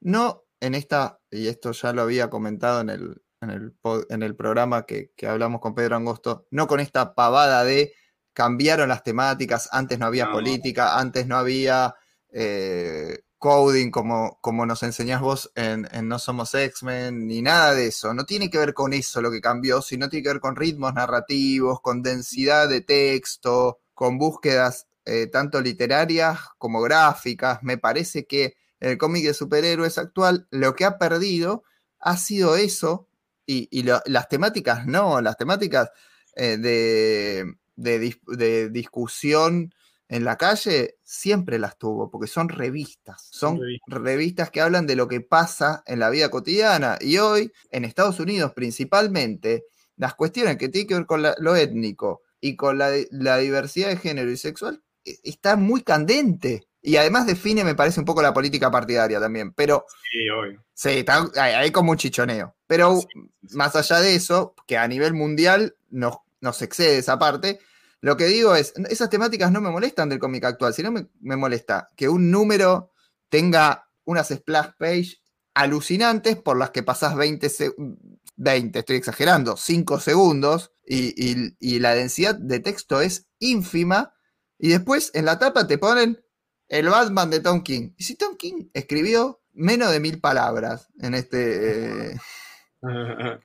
No en esta, y esto ya lo había comentado en el, en el, programa que, hablamos con Pedro Angosto, no con esta pavada de cambiaron las temáticas, antes no había política, antes no había eh, coding como, como nos enseñás vos en, No Somos X-Men, ni nada de eso. No tiene que ver con eso lo que cambió, sino tiene que ver con ritmos narrativos, con densidad de texto, con búsquedas eh, tanto literarias como gráficas. Me parece que el cómic de superhéroes actual lo que ha perdido ha sido eso y, las temáticas no, las temáticas eh, de, discusión en la calle siempre las tuvo, porque son revistas, son revistas que hablan de lo que pasa en la vida cotidiana. Y hoy, en Estados Unidos principalmente, las cuestiones que tienen que ver con lo étnico y con la, la diversidad de género y sexual e, está muy candente. Y además define, me parece, un poco la política partidaria también. Pero. Sí, obvio. Sí, hay, como un chichoneo. Pero más allá de eso, que a nivel mundial nos, nos excede esa parte, lo que digo es, esas temáticas no me molestan del cómic actual, sino me, me molesta que un número tenga unas splash page alucinantes por las que pasás 20, 20 estoy exagerando, 5 segundos y, y, la densidad de texto es ínfima y después en la tapa te ponen el Batman de Tom King. Y si Tom King escribió menos de mil palabras en este... Eh,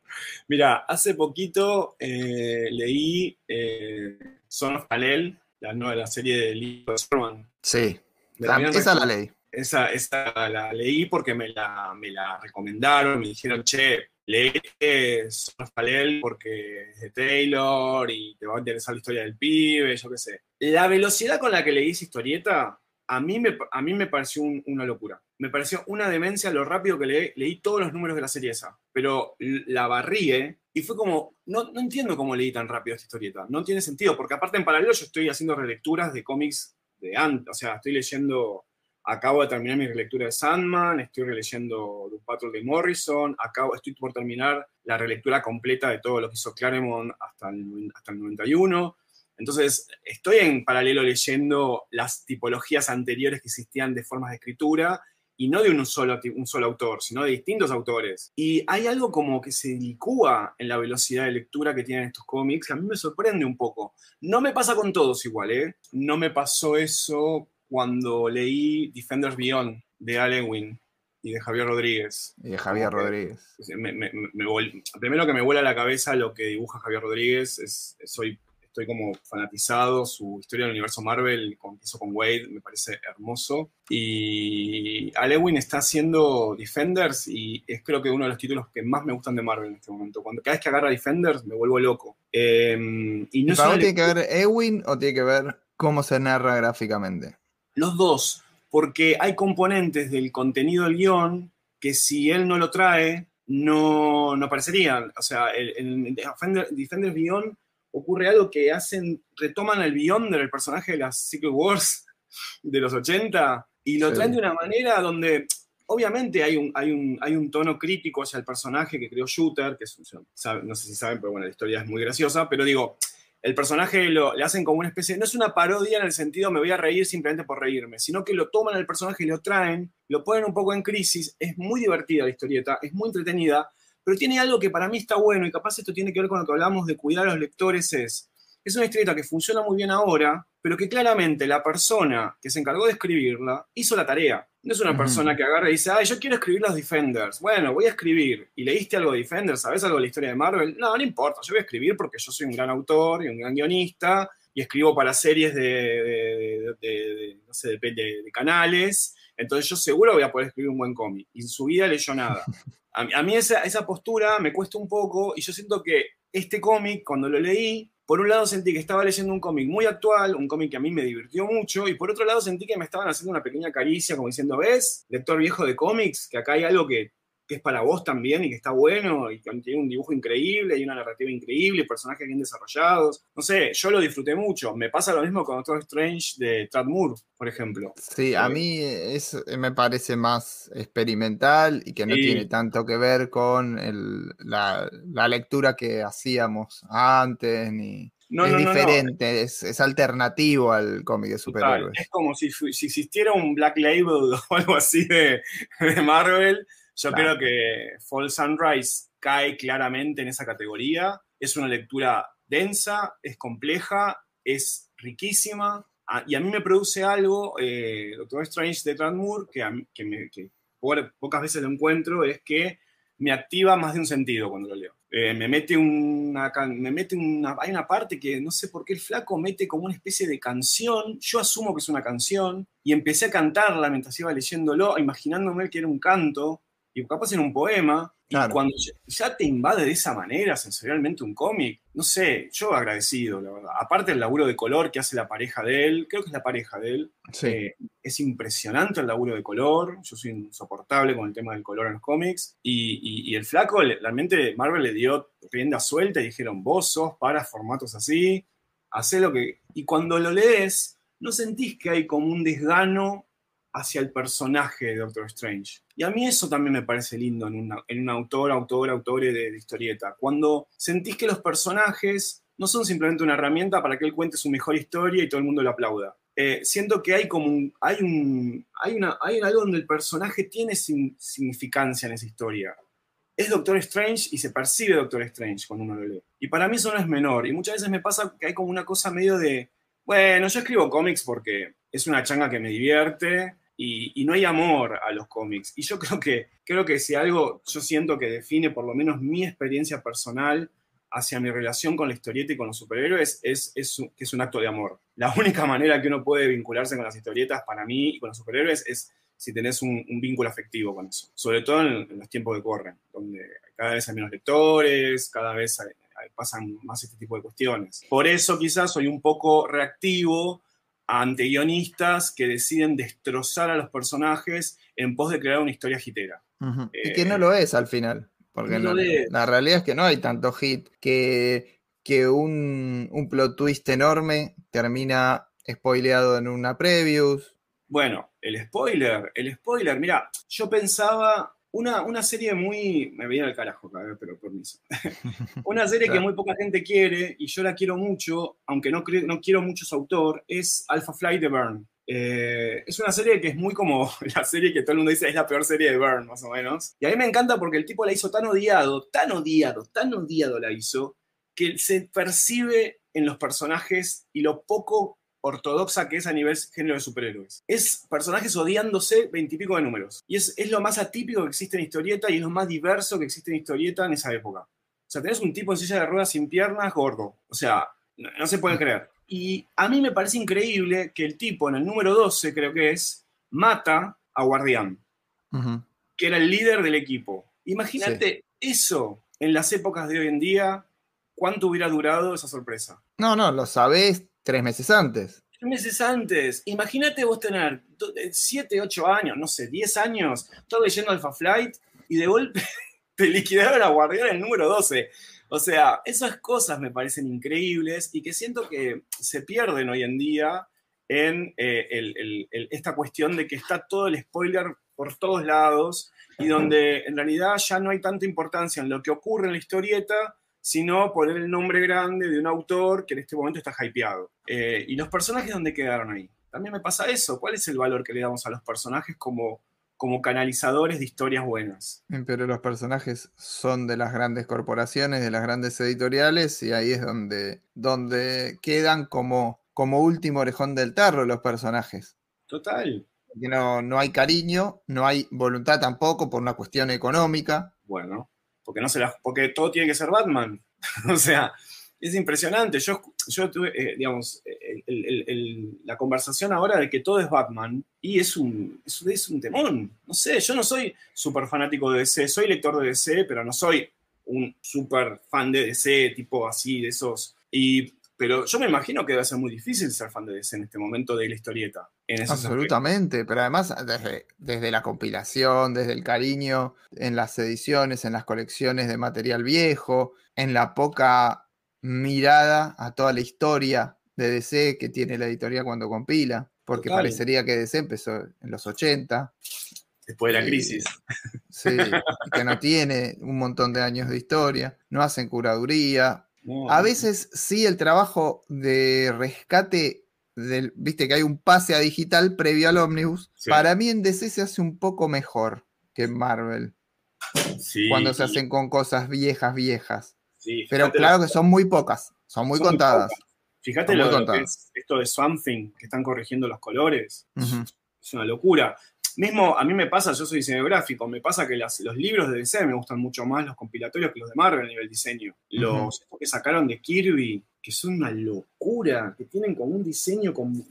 Mira, hace poquito eh, leí eh, Son of Kalel, la, la serie de Lee Sherman. Sí, esa la leí. Esa, esa, la leí porque me la, me la recomendaron, me dijeron, che, lee Son of Kalel porque es de Taylor y te va a interesar la historia del pibe, yo qué sé. La velocidad con la que leí esa historieta a mí me, a mí me pareció una locura. Me pareció una demencia lo rápido que leí todos los números de la serie esa. Pero la barríe y fue como, no, no entiendo cómo leí tan rápido esta historieta. No tiene sentido, porque aparte en paralelo yo estoy haciendo relecturas de cómics de antes. O sea, estoy leyendo, acabo de terminar mi relectura de Sandman, estoy releyendo The Patrol de Morrison, acabo, estoy por terminar la relectura completa de todo lo que hizo Claremont hasta el, hasta el 91. Entonces, estoy en paralelo leyendo las tipologías anteriores que existían de formas de escritura y no de un solo, un solo autor, sino de distintos autores. Y hay algo como que se licúa en la velocidad de lectura que tienen estos cómics, que a mí me sorprende un poco. No me pasa con todos igual, ¿eh? No me pasó eso cuando leí Defenders Beyond de Alewin y de Javier Rodríguez. Y de Javier Rodríguez. primero que me vuela la cabeza lo que dibuja Javier Rodríguez, es, soy estoy como fanatizado. Su historia del universo Marvel, con, hizo con Wade, me parece hermoso. Y Alewin está haciendo Defenders y es creo que uno de los títulos que más me gustan de Marvel en este momento. Cuando cada vez que agarra Defenders me vuelvo loco. Em, y no tiene que ver Ewin o tiene que ver cómo se narra gráficamente? Los dos, porque hay componentes del contenido del guion que si él no lo trae, no, no aparecerían. O sea, el, Defenders Beyond ocurre algo que hacen, retoman el Beyond del personaje de las Secret Wars de los 80 y lo traen de una manera donde obviamente hay un, hay, un, hay un tono crítico hacia el personaje que creó Shooter, que es, no sé si saben, pero bueno, la historia es muy graciosa, pero digo, el personaje lo, le hacen como una especie, no es una parodia en el sentido me voy a reír simplemente por reírme, sino que lo toman al personaje y lo traen, lo ponen un poco en crisis, es muy divertida la historieta, es muy entretenida, pero tiene algo que para mí está bueno y capaz esto tiene que ver con lo que hablamos de cuidar a los lectores es, es una historieta que funciona muy bien ahora, pero que claramente la persona que se encargó de escribirla hizo la tarea. No es una persona que agarra y dice, ay, yo quiero escribir los Defenders. Bueno, voy a escribir. ¿Y leíste algo de Defenders? ¿Sabes algo de la historia de Marvel? No, no importa. Yo voy a escribir porque yo soy un gran autor y un gran guionista y escribo para series de, no sé, de, canales. Entonces yo seguro voy a poder escribir un buen cómic. Y en su vida leyó nada. A, mí esa, esa postura me cuesta un poco y yo siento que este cómic, cuando lo leí, por un lado sentí que estaba leyendo un cómic muy actual, un cómic que a mí me divirtió mucho, y por otro lado sentí que me estaban haciendo una pequeña caricia, como diciendo, ¿ves, lector viejo de cómics? Que acá hay algo que que es para vos también y que está bueno y que tiene un dibujo increíble y una narrativa increíble, personajes bien desarrollados. No sé, yo lo disfruté mucho. Me pasa lo mismo con Doctor Strange de Trad Moore, por ejemplo. Sí, a mí es, me parece más experimental y que no tiene tanto que ver con la, lectura que hacíamos antes ni... es diferente, Es, alternativo al cómic de superhéroes. Es como si, existiera un Black Label o algo así de, de Marvel yo creo que Fall Sunrise cae claramente en esa categoría. Es una lectura densa, es compleja, es riquísima. Ah, y a mí me produce algo, eh, Doctor Strange de Trant Moore, que, pocas veces lo encuentro, es que me activa más de un sentido cuando lo leo. Eh, me mete una, me mete una, hay una parte que no sé por qué el flaco mete como una especie de canción, yo asumo que es una canción, y empecé a cantarla mientras iba leyéndolo, imaginándome que era un canto, y capaz en un poema, y cuando ya te invade de esa manera sensorialmente un cómic, no sé, yo agradecido, la verdad. Aparte el laburo de color que hace la pareja de él, creo que es la pareja de él, eh, es impresionante el laburo de color, yo soy insoportable con el tema del color en los cómics, y, el flaco, realmente Marvel le dio rienda suelta y dijeron, vos sos para formatos así, hacé lo que... Y cuando lo lees, no sentís que hay como un desgano hacia el personaje de Doctor Strange. Y a mí eso también me parece lindo en, un autor, autor, autor de, de, historieta. Cuando sentís que los personajes no son simplemente una herramienta para que él cuente su mejor historia y todo el mundo lo aplauda. Eh, siento que hay como un, hay un, hay una, hay algo donde el personaje tiene significancia en esa historia. Es Doctor Strange y se percibe Doctor Strange cuando uno lo lee. Y para mí eso no es menor. Y muchas veces me pasa que hay como una cosa medio de, bueno, yo escribo cómics porque es una changa que me divierte y, no hay amor a los cómics. Y yo creo que, creo que si algo yo siento que define por lo menos mi experiencia personal hacia mi relación con la historieta y con los superhéroes es, es, que es un acto de amor. La única manera que uno puede vincularse con las historietas para mí y con los superhéroes es si tenés un, vínculo afectivo con eso. Sobre todo en, los tiempos que corren, donde cada vez hay menos lectores, cada vez pasan más este tipo de cuestiones. Por eso quizás soy un poco reactivo ante guionistas que deciden destrozar a los personajes en pos de crear una historia hitera. y que no lo es al final. Porque la, realidad es que no hay tanto hit que, que un, plot twist enorme termina spoileado en una previews. Bueno, el spoiler, el spoiler, mira, yo pensaba una, una serie muy. Me viene al carajo, pero permiso. una serie que muy poca gente quiere y yo la quiero mucho, aunque no, no quiero mucho su autor, es Alpha Flight de Burn. Eh, es una serie que es muy como la serie que todo el mundo dice es la peor serie de Burn, más o menos. Y a mí me encanta porque el tipo la hizo tan odiado, tan odiado, tan odiado la hizo, que se percibe en los personajes y lo poco ortodoxa que es a nivel género de superhéroes. Es personajes odiándose veintipico de números. Y es, es, lo más atípico que existe en historieta y es lo más diverso que existe en historieta en esa época. O sea, tenés un tipo en silla de ruedas sin piernas gordo. O sea, no, se puede creer. Y a mí me parece increíble que el tipo en el número 12, creo que es, mata a Guardián, que era el líder del equipo. Imagínate eso en las épocas de hoy en día, cuánto hubiera durado esa sorpresa. No, no, lo sabés tres meses antes. Tres meses antes. Imagínate vos tener 7, 8 años, no sé, 10 años, todo leyendo Alpha Flight y de golpe te liquidaron a Guardián el número 12. O sea, esas cosas me parecen increíbles y que siento que se pierden hoy en día en eh, esta cuestión de que está todo el spoiler por todos lados y donde en realidad ya no hay tanta importancia en lo que ocurre en la historieta, sino poner el nombre grande de un autor que en este momento está hypeado. Eh, y los personajes, ¿dónde quedaron ahí? También me pasa eso. ¿Cuál es el valor que le damos a los personajes como, como canalizadores de historias buenas? Pero los personajes son de las grandes corporaciones, de las grandes editoriales, y ahí es donde, donde quedan como, como último orejón del tarro los personajes. Total. no, no hay cariño, no hay voluntad tampoco por una cuestión económica. Bueno porque, no se porque todo tiene que ser Batman. o sea, es impresionante. Yo, yo tuve, eh, digamos, la conversación ahora de que todo es Batman y es un, es, un temón. No sé, yo no soy súper fanático de DC, soy lector de DC, pero no soy un súper fan de DC, tipo así, de esos. Y pero yo me imagino que va a ser muy difícil ser fan de DC en este momento de la historieta. Absolutamente, pero además desde, desde, la compilación, desde el cariño en las ediciones, en las colecciones de material viejo, en la poca mirada a toda la historia de DC que tiene la editorial cuando compila, porque parecería que DC empezó en los 80. Después de la crisis. Sí, que no tiene un montón de años de historia, no hacen curaduría, a veces sí el trabajo de rescate del, viste que hay un pase a digital previo al Omnibus. Para mí en DC se hace un poco mejor que en Marvel. cuando se hacen con cosas viejas, viejas. Pero claro que son muy pocas, son muy contadas. Fíjate lo, que es esto de Something, que están corrigiendo los colores. Es una locura mismo a mí me pasa, yo soy diseñador gráfico, me pasa que los libros de DC me gustan mucho más los compilatorios que los de Marvel a nivel diseño. Los que sacaron de Kirby, que son una locura, que tienen como un diseño con,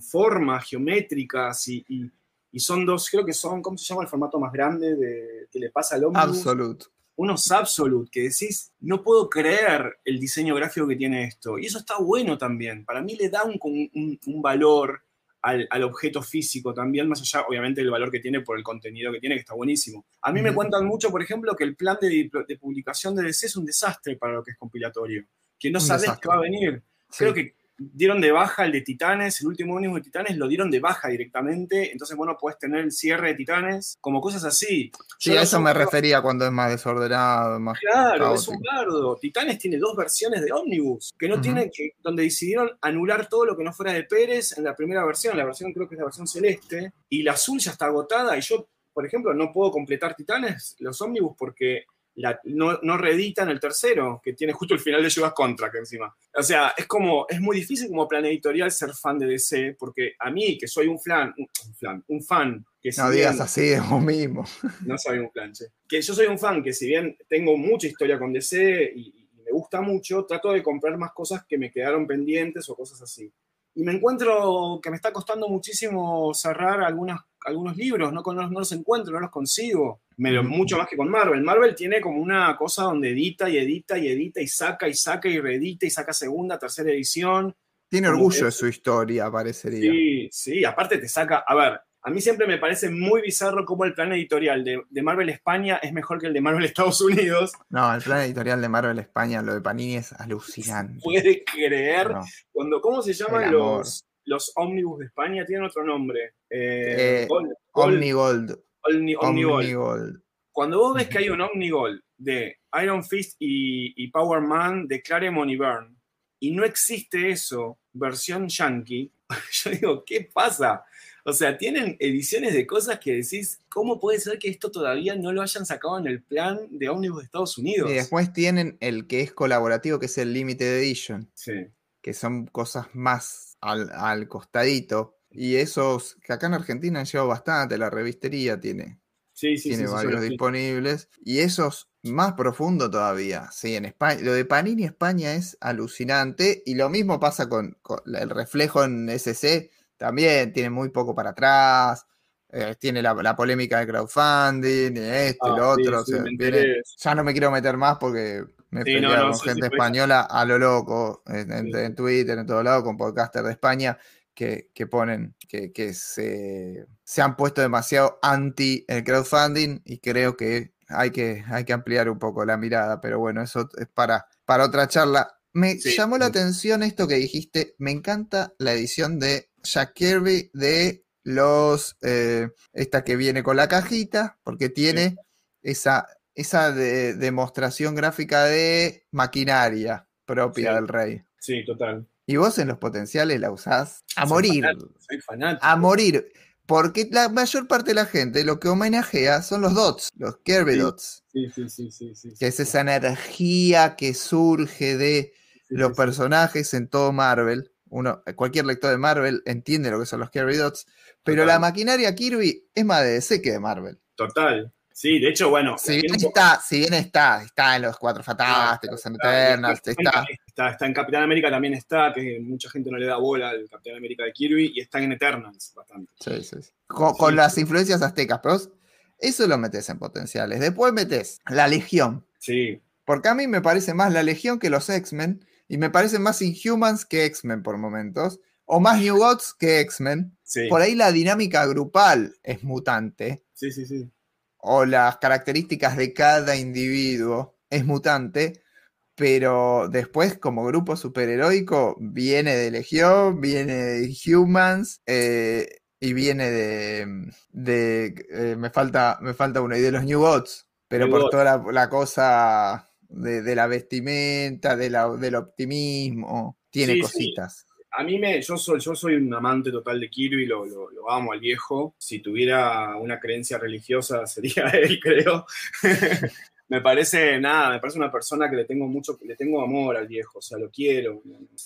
formas geométricas y, son dos, creo que son, ¿cómo se llama el formato más grande de, que le pasa al hombre? Absolute. Unos Absolute, que decís, no puedo creer el diseño gráfico que tiene esto. Y eso está bueno también. Para mí le da un, un valor al, objeto físico también, más allá, obviamente, del valor que tiene por el contenido que tiene, que está buenísimo. A mí me cuentan mucho, por ejemplo, que el plan de, publicación de DC es un desastre para lo que es compilatorio, que no sabes qué va a venir. Creo que dieron de baja el de Titanes, el último único de Titanes lo dieron de baja directamente, entonces bueno, puedes tener el cierre de Titanes, como cosas así. Sí, a eso me refería cuando es más desordenado, más Claro, es un bardo. Titanes tiene dos versiones de Omnibus, que no tienen que, donde decidieron anular todo lo que no fuera de Pérez en la primera versión, la versión creo que es la versión celeste, y la azul ya está agotada, y yo, por ejemplo, no puedo completar Titanes, los Omnibus, porque no, no, reeditan el tercero, que tiene justo el final de Llevas Contra, que encima. O sea, es como, es muy difícil como plan editorial ser fan de DC, porque a mí, que soy un fan, un, un fan, que No digas así de vos mismo. No soy un plan, Que yo soy un fan, que si bien tengo mucha historia con DC y, me gusta mucho, trato de comprar más cosas que me quedaron pendientes o cosas así. Y me encuentro que me está costando muchísimo cerrar algunas, algunos libros, no, no, no los encuentro, no los consigo mucho más que con Marvel. Marvel tiene como una cosa donde edita y edita y edita y saca y saca y reedita y saca segunda, tercera edición. Tiene orgullo de su historia, parecería. Sí, sí, aparte te saca, a ver, a mí siempre me parece muy bizarro cómo el plan editorial de, Marvel España es mejor que el de Marvel Estados Unidos. No, el plan editorial de Marvel España, lo de Panini es alucinante. Puede creer cuando, ¿cómo se llaman los, los ómnibus de España? Tienen otro nombre. Eh, eh Omnigold. Omnigold. Cuando vos ves que hay un Omnigol de Iron Fist y, Power Man de Claremont y Byrne, y no existe eso, versión yankee, yo digo, ¿qué pasa? O sea, tienen ediciones de cosas que decís, ¿cómo puede ser que esto todavía no lo hayan sacado en el plan de Omnibus de Estados Unidos? Y después tienen el que es colaborativo, que es el Limited Edition. Sí. Que son cosas más al, costadito. Y esos que acá en Argentina han llegado bastante, la revistería tiene, sí, sí, tiene varios disponibles. Y esos más profundo todavía. Sí, en España. Lo de Panini España es alucinante. Y lo mismo pasa con, con el reflejo en SC también tiene muy poco para atrás. Eh, tiene la, polémica de crowdfunding, esto y ah, lo otro. ya no me quiero meter más porque me he con gente española a lo loco, en, Twitter, en todo lado, con podcasters de España que, ponen, que, se, se, han puesto demasiado anti el crowdfunding y creo que hay que, hay que ampliar un poco la mirada, pero bueno, eso es para, para otra charla. Me llamó la atención esto que dijiste, me encanta la edición de Jack Kirby de los, eh, esta que viene con la cajita, porque tiene esa, esa demostración gráfica de maquinaria propia del rey. Sí, total. Y vos en los potenciales la usás a morir. soy fanático. A morir. Porque la mayor parte de la gente lo que homenajea son los dots, los Kirby dots. Sí, sí, sí, sí, Que es esa energía que surge de los personajes en todo Marvel uno, cualquier lector de Marvel entiende lo que son los Kirby Dots, pero la maquinaria Kirby es más de DC que de Marvel. Total. Sí, de hecho, bueno. Si bien, está, si bien está, está en los Cuatro Fantásticos, en Eternals, está, está. en Capitán América también está, que mucha gente no le da bola al Capitán América de Kirby, y está en Eternals bastante. Sí, sí, Con, las influencias aztecas, pero eso lo metes en potenciales. Después metes la Legión. Sí. Porque a mí me parece más la Legión que los X-Men, y me parecen más Inhumans que X-Men por momentos, o más New Gods que X-Men. Por ahí la dinámica grupal es mutante. Sí, sí, sí. O las características de cada individuo es mutante, pero después como grupo superheroico viene de Legión, viene de Humans eh, y viene de... de eh, me, falta, me falta uno, y de los New Gods, pero por toda la cosa de, la vestimenta, de la, del optimismo, tiene cositas. A mí me, yo soy, yo soy un amante total de Kirby, lo, lo, lo amo al viejo. Si tuviera una creencia religiosa sería él, creo. Me parece, nada, me parece una persona que le tengo mucho, le tengo amor al viejo, o sea, lo quiero,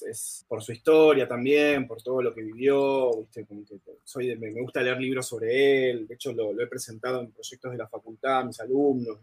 es por su historia también, por todo lo que vivió, soy me, gusta leer libros sobre él, de hecho lo, he presentado en proyectos de la facultad a mis alumnos,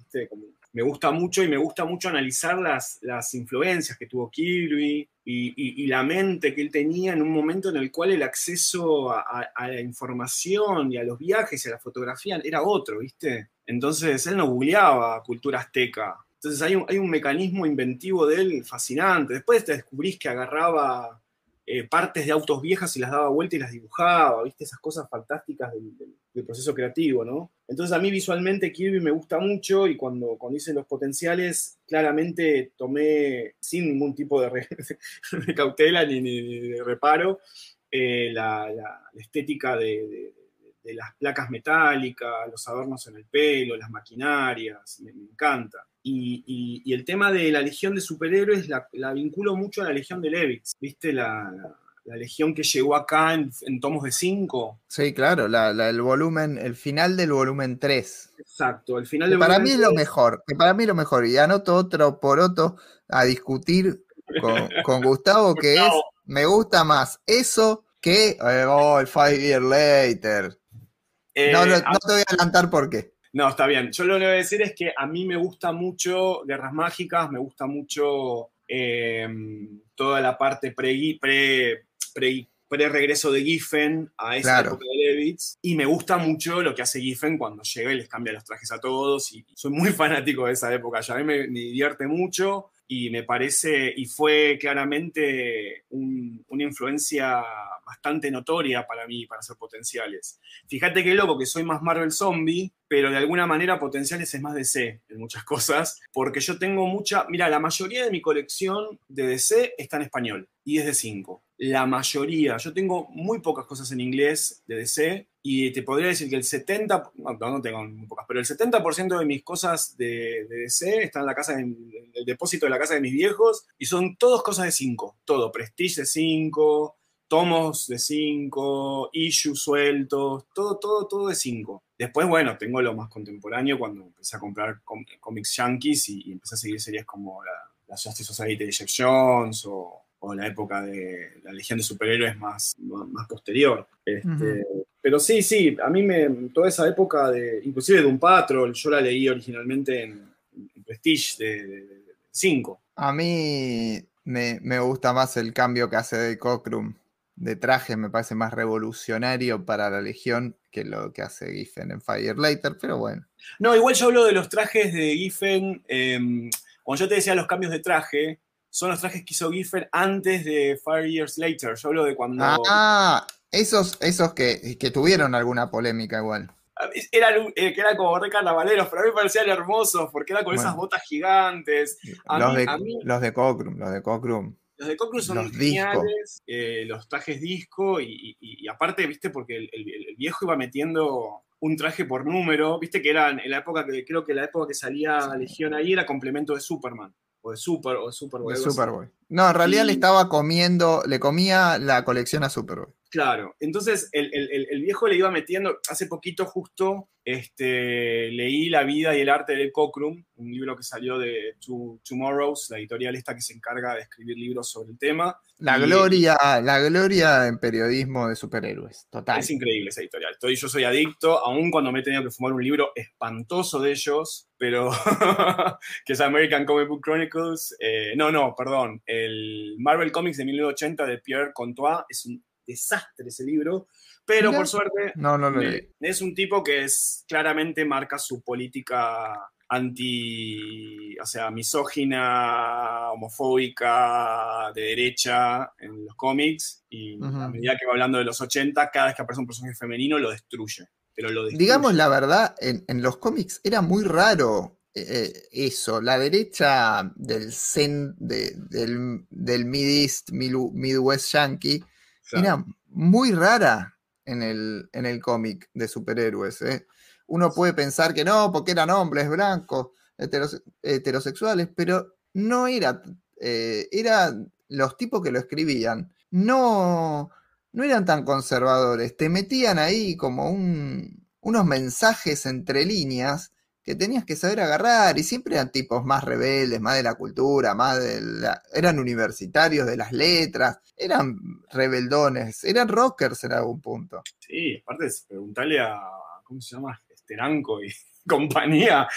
me gusta mucho y me gusta mucho analizar las, las influencias que tuvo Kirby y, y, la mente que él tenía en un momento en el cual el acceso a, a la información y a los viajes y a la fotografía era otro, ¿viste? Entonces él no googleaba cultura azteca. Entonces hay un, hay un mecanismo inventivo de él fascinante. Después te descubrís que agarraba eh, partes de autos viejas y las daba vuelta y las dibujaba, ¿viste? Esas cosas fantásticas del, proceso creativo, ¿no? Entonces a mí visualmente Kirby me gusta mucho y cuando, cuando hice los potenciales, claramente tomé sin ningún tipo de, cautela ni, de reparo eh, la, estética de de las placas metálicas, los adornos en el pelo, las maquinarias, me, encanta. Y, el tema de la legión de superhéroes la, vinculo mucho a la legión de Levitz, ¿viste? La, legión que llegó acá en, tomos de 5. Sí, claro, el volumen, el final del volumen 3. Exacto, el final del Para mí es lo mejor, que para mí es lo mejor, y anoto otro por otro a discutir con, Gustavo, que es, me gusta más eso que, eh, oh, el Five Year Later. Eh, no, no, te voy a adelantar por qué. No, está bien. Yo lo que voy a decir es que a mí me gusta mucho Guerras Mágicas, me gusta mucho eh, toda la parte pre, pre, pre, regreso de Giffen a esa época de Levitz. Y me gusta mucho lo que hace Giffen cuando llega y les cambia los trajes a todos. Y soy muy fanático de esa época. Ya a mí me divierte mucho y me parece, y fue claramente una influencia bastante notoria para mí, para ser potenciales. Fíjate qué loco que soy más Marvel Zombie, pero de alguna manera potenciales es más DC en muchas cosas, porque yo tengo mucha, mira, la mayoría de mi colección de DC está en español y es de 5. la mayoría, yo tengo muy pocas cosas en inglés de DC y te podría decir que el 70, no, no tengo muy pocas, pero el 70% de mis cosas de, de, DC están en la casa, en el depósito de la casa de mis viejos y son todos cosas de 5, todo, Prestige de 5, tomos de 5, issues sueltos, todo, todo, todo de 5. Después, bueno, tengo lo más contemporáneo cuando empecé a comprar cómics yankees y, y, empecé a seguir series como la, la Justice Society de Jeff Jones o, o, la época de la Legión de Superhéroes más, más posterior. Este, uh -huh. Pero sí, sí, a mí me, toda esa época de, inclusive de un Patrol, yo la leí originalmente en, en Prestige de 5. A mí me, me, gusta más el cambio que hace de Cockrum de traje, me parece más revolucionario para la Legión que lo que hace Giffen en Fire Later, pero bueno. No, igual yo hablo de los trajes de Giffen, eh, cuando yo te decía los cambios de traje, son los trajes que hizo Giffen antes de Fire Years Later. Yo hablo de cuando. Ah, esos, esos que, que tuvieron alguna polémica igual. Era, eh, que era como re carnavaleros, pero a mí me parecían hermosos porque era con bueno. esas botas gigantes. A los, mí, de, a mí, los de Cockrum, los de Cockrum. Los de Cockrum son los geniales, eh, los trajes disco y, y, y, aparte, viste, porque el, el, el, viejo iba metiendo un traje por número, viste que era en la época que creo que la época que salía sí. Legión ahí era complemento de Superman o de Super o de Superboy. De Superboy. No, en realidad y... le estaba comiendo, le comía la colección a Superboy. Claro, entonces el, el, el, viejo le iba metiendo, hace poquito justo este, leí La vida y el arte de Cockrum, un libro que salió de Tomorrows, la editorial esta que se encarga de escribir libros sobre el tema. La y, gloria, la gloria en periodismo de superhéroes, total. Es increíble esa editorial. Estoy, yo soy adicto, aun cuando me he tenido que fumar un libro espantoso de ellos, pero que es American Comic Book Chronicles. Eh, no, no, perdón. El Marvel Comics de 1980 de Pierre Comtois es un desastre ese libro, pero por suerte no, no, no, es un tipo que es claramente marca su política anti, o sea, misógina, homofóbica, de derecha en los cómics, y uh -huh. a medida que va hablando de los 80, cada vez que aparece un personaje femenino lo destruye. Pero lo destruye. Digamos la verdad, en, en los cómics era muy raro eh, eso, la derecha del, cen, de, del, del Mid East, Midwest Yankee, claro. era muy rara en el, en el cómic de superhéroes. ¿eh? Uno puede pensar que no, porque eran hombres blancos, heteros, heterosexuales, pero no era, eh, era los tipos que lo escribían, no, no eran tan conservadores, te metían ahí como un, unos mensajes entre líneas que tenías que saber agarrar y siempre eran tipos más rebeldes, más de la cultura, más de la... eran universitarios de las letras, eran rebeldones, eran rockers en algún punto. Sí, aparte preguntarle a, ¿cómo se llama? Esteranco y compañía,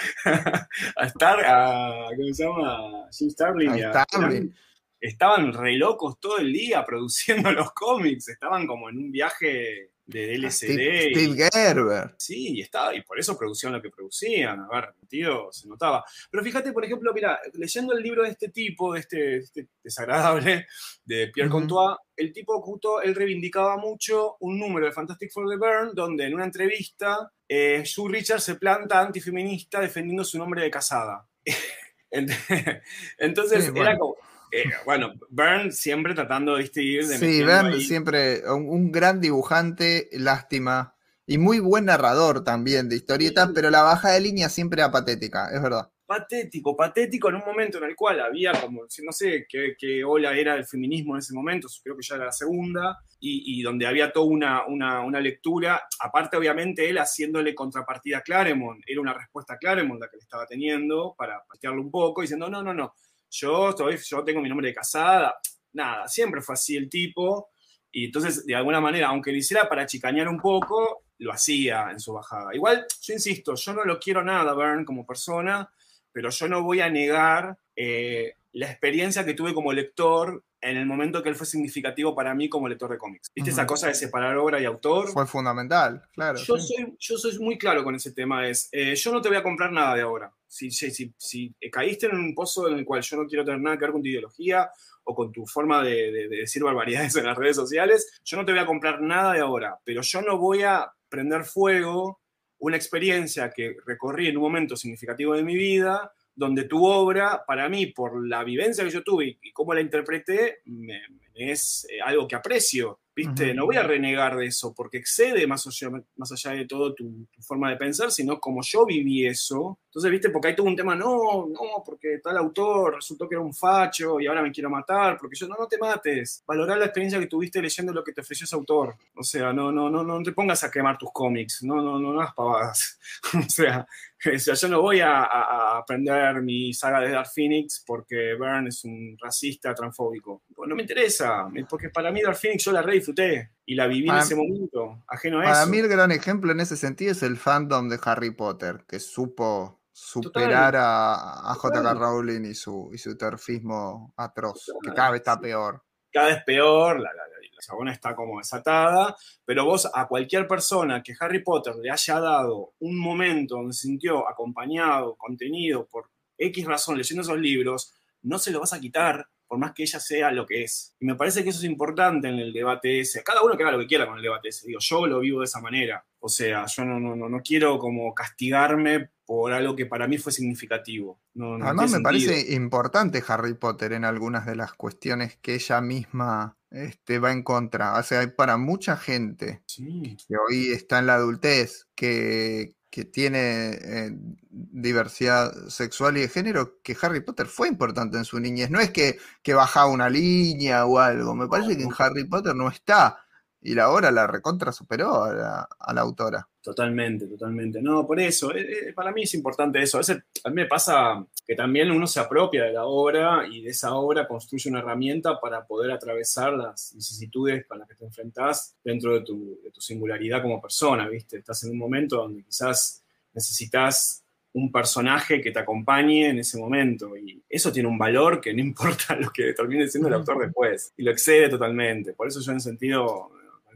a Star, a, ¿cómo se llama? Jim Starlin. A Starlin. Estaban re locos todo el día produciendo los cómics, estaban como en un viaje de LCD. Steve, Steve Gerber. Sí, y, estaba, y por eso producían lo que producían. A ver, tío, se notaba. Pero fíjate, por ejemplo, mira, leyendo el libro de este tipo, de este, este desagradable, de Pierre uh -huh. Comtois, el tipo justo, él reivindicaba mucho un número de Fantastic Four de Byrne, donde en una entrevista eh, Sue Richard se planta antifeminista defendiendo su nombre de casada. Entonces, sí, bueno. era como eh, bueno, Byrne siempre tratando de distinguir de Sí, Byrne ahí. siempre un, un, gran dibujante, lástima. Y muy buen narrador también de historietas, sí. pero la baja de línea siempre era patética, es verdad. Patético, patético en un momento en el cual había como, no sé qué, qué ola era el feminismo en ese momento, creo que ya era la segunda, y, y donde había toda una, una, una, lectura, aparte obviamente él haciéndole contrapartida a Claremont, era una respuesta a Claremont la que le estaba teniendo para patearlo un poco, diciendo, no, no, no, yo, estoy, yo tengo mi nombre de casada, nada, siempre fue así el tipo, y entonces de alguna manera, aunque lo hiciera para chicañar un poco, lo hacía en su bajada. Igual, yo insisto, yo no lo quiero nada, Bern, como persona, pero yo no voy a negar eh, la experiencia que tuve como lector en el momento que él fue significativo para mí como lector de cómics. ¿Viste uh -huh. esa cosa de separar obra y autor? Fue fundamental, claro. Yo, sí. soy, yo soy muy claro con ese tema, es, eh, yo no te voy a comprar nada de ahora. Si, si, si, si, caíste en un pozo en el cual yo no quiero tener nada que ver con tu ideología o con tu forma de, de, de decir barbaridades en las redes sociales, yo no te voy a comprar nada de ahora, pero yo no voy a prender fuego una experiencia que recorrí en un momento significativo de mi vida donde tu obra, para mí, por la vivencia que yo tuve y cómo la interpreté, me, es eh, algo que aprecio. ¿Viste? No voy a renegar de eso, porque excede más allá, más allá de todo tu, forma de pensar, sino como yo viví eso. Entonces, ¿viste? Porque hay todo un tema, no, no, porque tal autor resultó que era un facho y ahora me quiero matar, porque yo, no, no te mates. Valorar la experiencia que tuviste leyendo lo que te ofreció ese autor. O sea, no, no, no, no te pongas a quemar tus cómics, no, no, no, no las pavadas. o sea, o sea, yo no voy a, a, aprender mi saga de Dark Phoenix porque Byrne es un racista transfóbico. Pues no me interesa, porque para mí Dark Phoenix yo la re disfruté y la viví en ese momento, ajeno a para eso. Para mí el gran ejemplo en ese sentido es el fandom de Harry Potter, que supo superar a, a J.K. Rowling y su, y su terfismo atroz, que cada vez está peor. Cada vez peor, la, la, la chabona está como desatada, pero vos a cualquier persona que Harry Potter le haya dado un momento donde se sintió acompañado, contenido por X razón leyendo esos libros, no se lo vas a quitar por más que ella sea lo que es. Y me parece que eso es importante en el debate ese. Cada uno que haga lo que quiera con el debate ese. Digo, yo lo vivo de esa manera. O sea, yo no, no, no, no quiero como castigarme por algo que para mí fue significativo. Además me parece importante Harry Potter en algunas de las cuestiones que ella misma este, va en contra. O sea, hay para mucha gente que hoy está en la adultez, que, que tiene eh, diversidad sexual y de género, que Harry Potter fue importante en su niñez. No es que, que bajaba una línea o algo. Me parece que en Harry Potter no está. Y la obra la recontra superó a la, autora. Totalmente, totalmente. No, por eso, eh, eh, para mí es importante eso. A, mí me pasa que también uno se apropia de la obra y de esa obra construye una herramienta para poder atravesar las vicisitudes con las que te enfrentás dentro de tu, de tu singularidad como persona, ¿viste? Estás en un momento donde quizás necesitas un personaje que te acompañe en ese momento. Y eso tiene un valor que no importa lo que termine siendo el autor después. Y lo excede totalmente. Por eso yo en sentido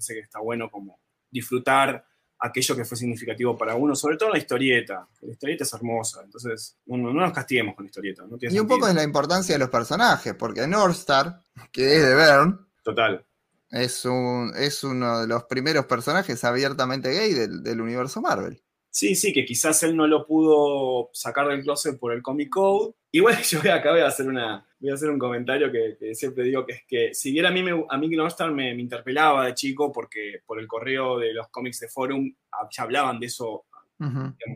que está bueno como disfrutar aquello que fue significativo para uno, sobre todo la historieta. La historieta es hermosa, entonces no, nos castiguemos con la historieta. y un poco es la importancia de los personajes, porque Northstar, que es de Bern, Total. Es, un, es uno de los primeros personajes abiertamente gay del, universo Marvel. Sí, sí, que quizás él no lo pudo sacar del closet por el Comic Code. Igual yo acá voy a hacer una, voy a hacer un comentario que, siempre digo, que es que si bien a mí, me, a mí Northstar me, me, interpelaba de chico, porque por el correo de los cómics de Forum ah, ya hablaban de eso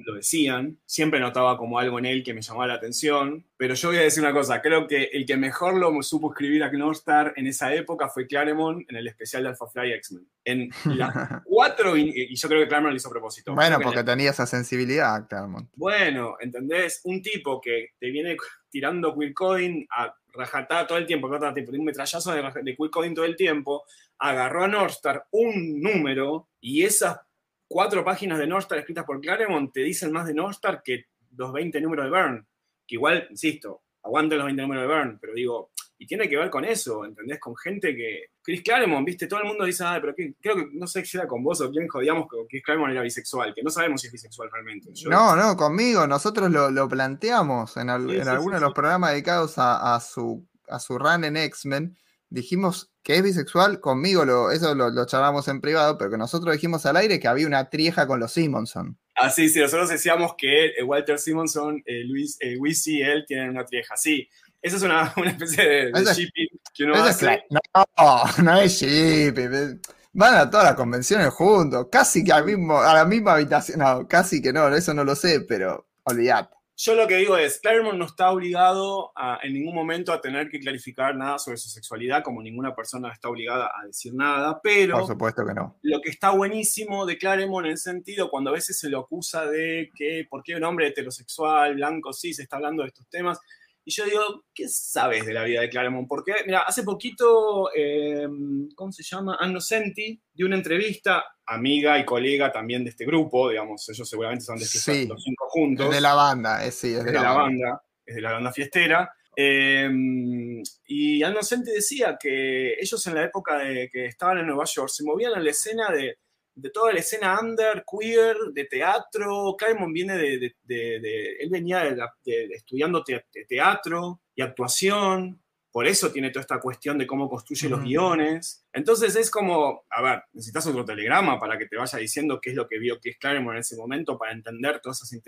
lo decían. Siempre notaba como algo en él que me llamaba la atención. Pero yo voy a decir una cosa, creo que el que mejor lo supo escribir a Star en esa época fue Claremont en el especial de Alpha Fly X-Men. En las cuatro, y, yo creo que Claremont lo hizo a propósito. Bueno, porque tenía esa sensibilidad, Claremont. Bueno, ¿entendés? Un tipo que te viene tirando queer coding a rajatar todo el tiempo, un metrallazo de, de todo el tiempo, agarró a Northstar un número y esas cuatro páginas de Northstar escritas por Claremont te dicen más de Northstar que los 20 números de Byrne. Que igual, insisto, aguanten los 20 números de Byrne, pero digo, y tiene que ver con eso, ¿entendés? Con gente que. Chris Claremont, viste, todo el mundo dice, ah, pero creo que no sé si era con vos o quién jodíamos que Chris Claremont era bisexual, que no sabemos si es bisexual realmente. no, no, conmigo, nosotros lo, planteamos en, alguno de los programas dedicados a, su, a su run en X-Men dijimos que es bisexual, conmigo lo, eso lo, lo, charlamos en privado, pero que nosotros dijimos al aire que había una trieja con los Simonson. Ah, sí, sí, nosotros decíamos que eh, Walter Simonson, eh, Luis, eh, y él tienen una trieja, sí. Esa es una, una especie de, shipping que uno hace. no, no es shipping. Van a todas las convenciones juntos, casi que al mismo, a la misma habitación. No, casi que no, eso no lo sé, pero olvidate. Yo lo que digo es, Claremont no está obligado en ningún momento a tener que clarificar nada sobre su sexualidad, como ninguna persona está obligada a decir nada, pero... Por supuesto que no. Lo que está buenísimo de Claremont en el sentido, cuando a veces se lo acusa de que, ¿por qué un hombre heterosexual, blanco, sí, se está hablando de estos temas? Y yo digo, ¿qué sabes de la vida de Claremont? Porque, mira, hace poquito, eh, ¿cómo se llama? Anno Senti dio una entrevista, amiga y colega también de este grupo, digamos, ellos seguramente son de este, los cinco juntos. Es de la banda, es, sí, es de, la, banda. es de la banda fiestera. Eh, y Anno Senti decía que ellos en la época de que estaban en Nueva York se movían en la escena de de toda la escena under, queer, de teatro. Claremont viene de, él venía de, estudiando teatro y actuación, por eso tiene toda esta cuestión de cómo construye los guiones. Entonces es como, a ver, necesitas otro telegrama para que te vaya diciendo qué es lo que vio que es Claremont en ese momento para entender todas esas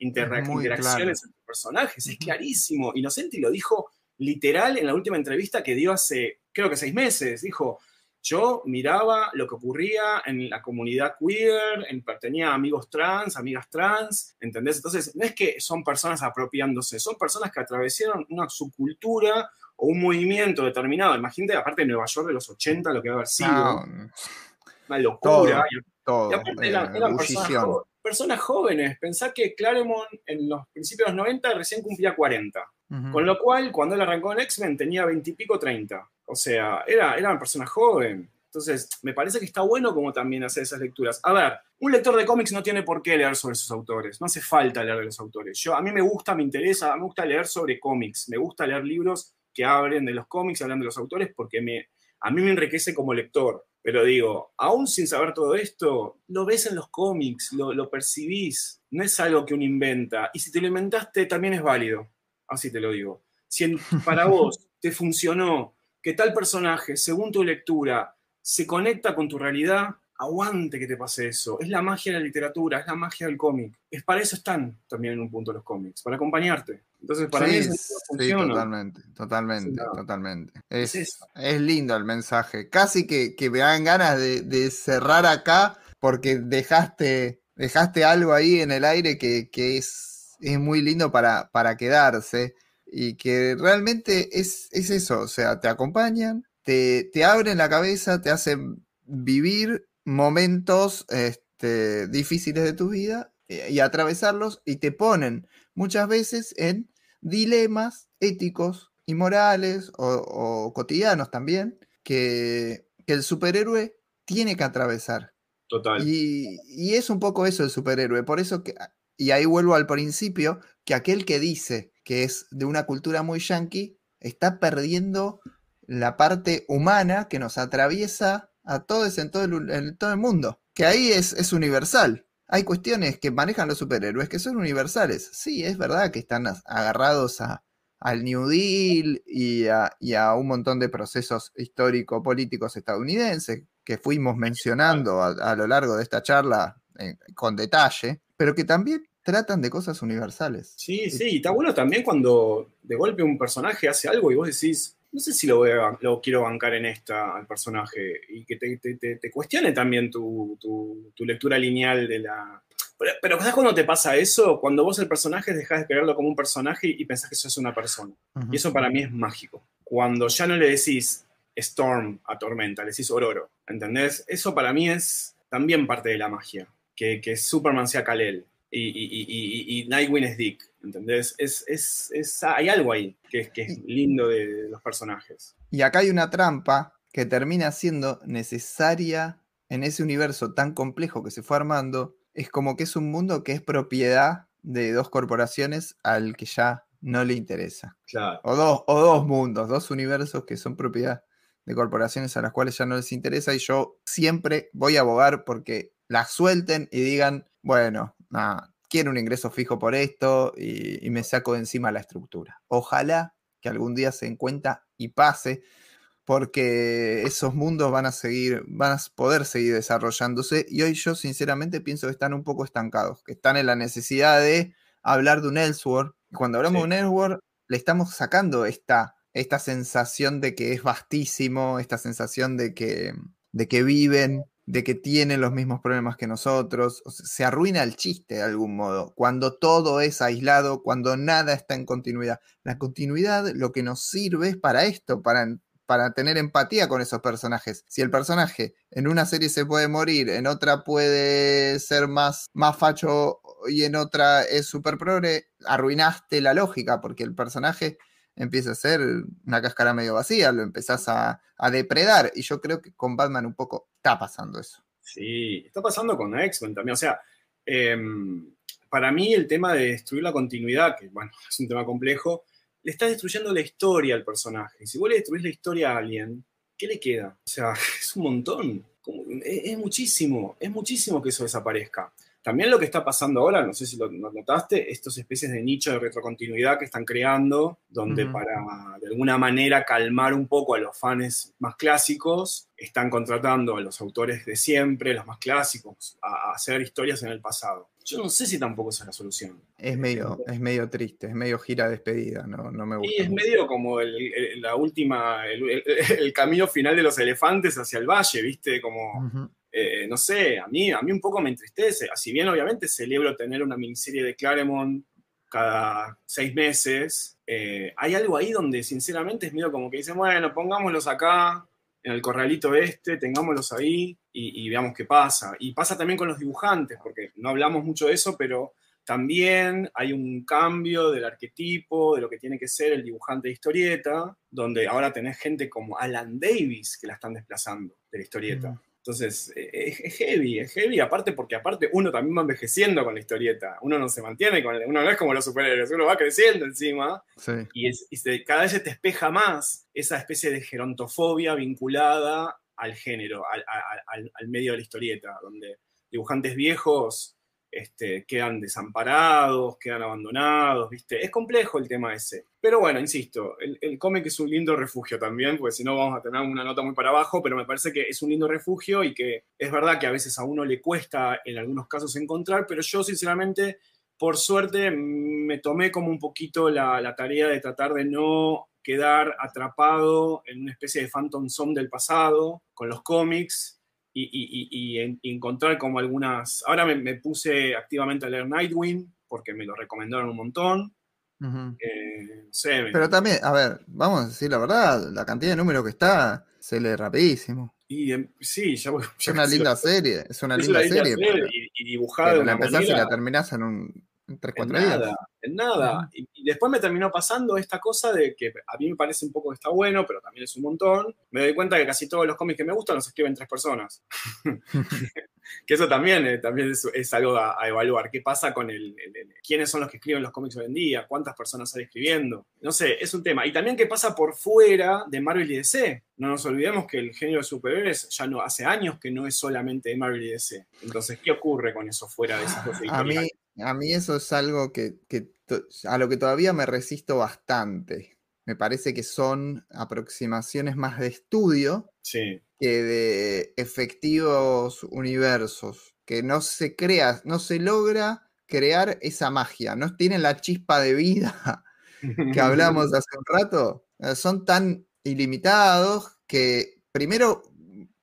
interacciones entre personajes. Es clarísimo. Inocenti lo dijo literal en la última entrevista que dio hace, creo que seis meses. Dijo, yo miraba lo que ocurría en la comunidad queer, en, tenía amigos trans, amigas trans, ¿entendés? Entonces, no es que son personas apropiándose, son personas que atravesaron una subcultura o un movimiento determinado. Imagínate, aparte de Nueva York de los 80, lo que va a haber sido. Una locura. Todo, y aparte eran, personas, jóvenes. Pensá que Claremont en los principios de los 90 recién cumplía 40. Con lo cual, cuando él arrancó en X-Men tenía 20 y pico, 30. O sea, era, era una persona joven. Entonces, me parece que está bueno como también hacer esas lecturas. A ver, un lector de cómics no tiene por qué leer sobre sus autores. No hace falta leer de los autores. Yo, a mí me gusta, me interesa, me gusta leer sobre cómics. Me gusta leer libros que hablen de los cómics, hablan de los autores, porque me, a mí me enriquece como lector. Pero digo, aún sin saber todo esto, lo ves en los cómics, lo, percibís, no es algo que uno inventa. Y si te lo inventaste, también es válido. Así te lo digo. Si para vos te funcionó que tal personaje, según tu lectura, se conecta con tu realidad, aguante que te pase eso. Es la magia de la literatura, es la magia del cómic. Es para eso están también en un punto los cómics, para acompañarte. Entonces, para mí es totalmente, totalmente, totalmente. Es, es, lindo el mensaje. Casi que, me dan ganas de, cerrar acá porque dejaste, dejaste algo ahí en el aire que, es, es, muy lindo para, para quedarse y que realmente es, es eso, o sea, te acompañan, te, te abren la cabeza, te hacen vivir momentos este, difíciles de tu vida eh, y atravesarlos y te ponen muchas veces en dilemas éticos y morales o, cotidianos también que, el superhéroe tiene que atravesar. Total. Y, es un poco eso el superhéroe. Por eso que, y ahí vuelvo al principio, que aquel que dice que es de una cultura muy yankee, está perdiendo la parte humana que nos atraviesa a todos en todo el, mundo. Que ahí es, es universal hay cuestiones que manejan los superhéroes que son universales. Sí, es verdad que están agarrados a, al New Deal y a, un montón de procesos histórico-políticos estadounidenses que fuimos mencionando a, lo largo de esta charla eh, con detalle, pero que también tratan de cosas universales. Sí, sí, y está bueno también cuando de golpe un personaje hace algo y vos decís, no sé si lo, voy lo quiero bancar en esta al personaje y que te, cuestione también tu, lectura lineal de la... Pero, pero ¿sabes cuando te pasa eso? Cuando vos el personaje dejas de creerlo como un personaje y pensás que eso es una persona. Y eso para mí es mágico. Cuando ya no le decís Storm a Tormenta, le decís Ororo, ¿entendés? Eso para mí es también parte de la magia. Que, que Superman sea Kalel, y, Nightwing es Dick, ¿entendés? Es, hay algo ahí que, es, que es lindo de los personajes. Y acá hay una trampa que termina siendo necesaria en ese universo tan complejo que se fue armando. Es como que es un mundo que es propiedad de dos corporaciones al que ya no le interesa. Claro. O dos, o dos mundos, dos universos que son propiedad de corporaciones a las cuales ya no les interesa y yo siempre voy a abogar porque las suelten y digan, bueno, quiero un ingreso fijo por esto y, me saco de encima la estructura. Ojalá que algún día se encuentre y pase, porque esos mundos van a seguir, van a poder seguir desarrollándose y hoy yo sinceramente pienso que están un poco estancados, que están en la necesidad de hablar de un Elseworld. Cuando hablamos de un Elseworld, le estamos sacando esta, esta sensación de que es vastísimo, esta sensación de que, de que viven de que tienen los mismos problemas que nosotros. se arruina el chiste de algún modo. Cuando todo es aislado, cuando nada está en continuidad. La continuidad lo que nos sirve es para esto, para, para tener empatía con esos personajes. Si el personaje en una serie se puede morir, en otra puede ser más, más facho y en otra es super progre, arruinaste la lógica porque el personaje empieza a ser una cáscara medio vacía, lo empezás a, depredar. Y yo creo que con Batman un poco está pasando eso. Sí, está pasando con X-Men también. O sea, em, para mí el tema de destruir la continuidad, que bueno, es un tema complejo, le está destruyendo la historia al personaje. Si vos le destruís la historia a alguien, ¿qué le queda? O sea, es un montón. es muchísimo, es muchísimo que eso desaparezca. También lo que está pasando ahora, no sé si lo, notaste, estas especies de nicho de retrocontinuidad que están creando, donde para de alguna manera calmar un poco a los fans más clásicos, están contratando a los autores de siempre, los más clásicos, a, hacer historias en el pasado. Yo no sé si tampoco esa es la solución. Es medio, es medio triste, es medio gira despedida, no, no me gusta. Y es mucho. medio como el, el- la última, el, camino final de los elefantes hacia el valle, ¿viste? Como. Eh, no sé, a mí, a mí un poco me entristece. Si bien obviamente celebro tener una miniserie de Claremont cada seis meses, eh, hay algo ahí donde sinceramente es medio como que dicen, bueno, pongámoslos acá, en el corralito este, tengámoslos ahí y, y veamos qué pasa. Y pasa también con los dibujantes, porque no hablamos mucho de eso, pero también hay un cambio del arquetipo, de lo que tiene que ser el dibujante de historieta, donde ahora tenés gente como Alan Davis que la están desplazando de la historieta. Mm. Entonces, eh, es, heavy, es heavy, aparte porque aparte uno también va envejeciendo con la historieta, uno no se mantiene con uno no es como los superhéroes, uno va creciendo encima Sí. y, es- y se- cada vez se te espeja más esa especie de gerontofobia vinculada al género, al, al- al- al medio de la historieta, donde dibujantes viejos este, quedan desamparados, quedan abandonados, ¿viste? Es complejo el tema ese. Pero bueno, insisto, el, el cómic es un lindo refugio también, porque si no vamos a tener una nota muy para abajo, pero me parece que es un lindo refugio y que es verdad que a veces a uno le cuesta en algunos casos encontrar, pero yo sinceramente por suerte me tomé como un poquito la, la tarea de tratar de no quedar atrapado en una especie de Phantom Zone del pasado con los cómics y, y- y- y en- y encontrar como algunas... Ahora me, me puse activamente a leer Nightwing porque me lo recomendaron un montón. Eh, no sé, me- Pero también, a ver, vamos a decir la verdad, la cantidad de números que está se lee rapidísimo. y, em, sí, ya. Es una linda serie, es una es linda serie. serie pero- y, dibujada la empezás y la terminás en un en 3, En 4 días. nada, en nada. Y, y después me terminó pasando esta cosa de que a mí me parece un poco que está bueno, pero también es un montón. Me doy cuenta que casi todos los cómics que me gustan los escriben tres personas. que eso también, eh, también es, es algo a, a evaluar. ¿Qué pasa con el, el- el- quiénes son los que escriben los cómics hoy en día? ¿Cuántas personas hay escribiendo? No sé, es un tema. Y también qué pasa por fuera de Marvel y DC. No nos olvidemos que el género de superhéroes ya no hace años que no es solamente de Marvel y DC. Entonces, ¿qué ocurre con eso fuera de esas dos A mí, editoriales? A mí eso es algo que, a lo que todavía me resisto bastante. Me parece que son aproximaciones más de estudio Sí. que de efectivos universos, que no se crea, no se logra crear esa magia, no tienen la chispa de vida que hablamos hace un rato, eh, son tan ilimitados que primero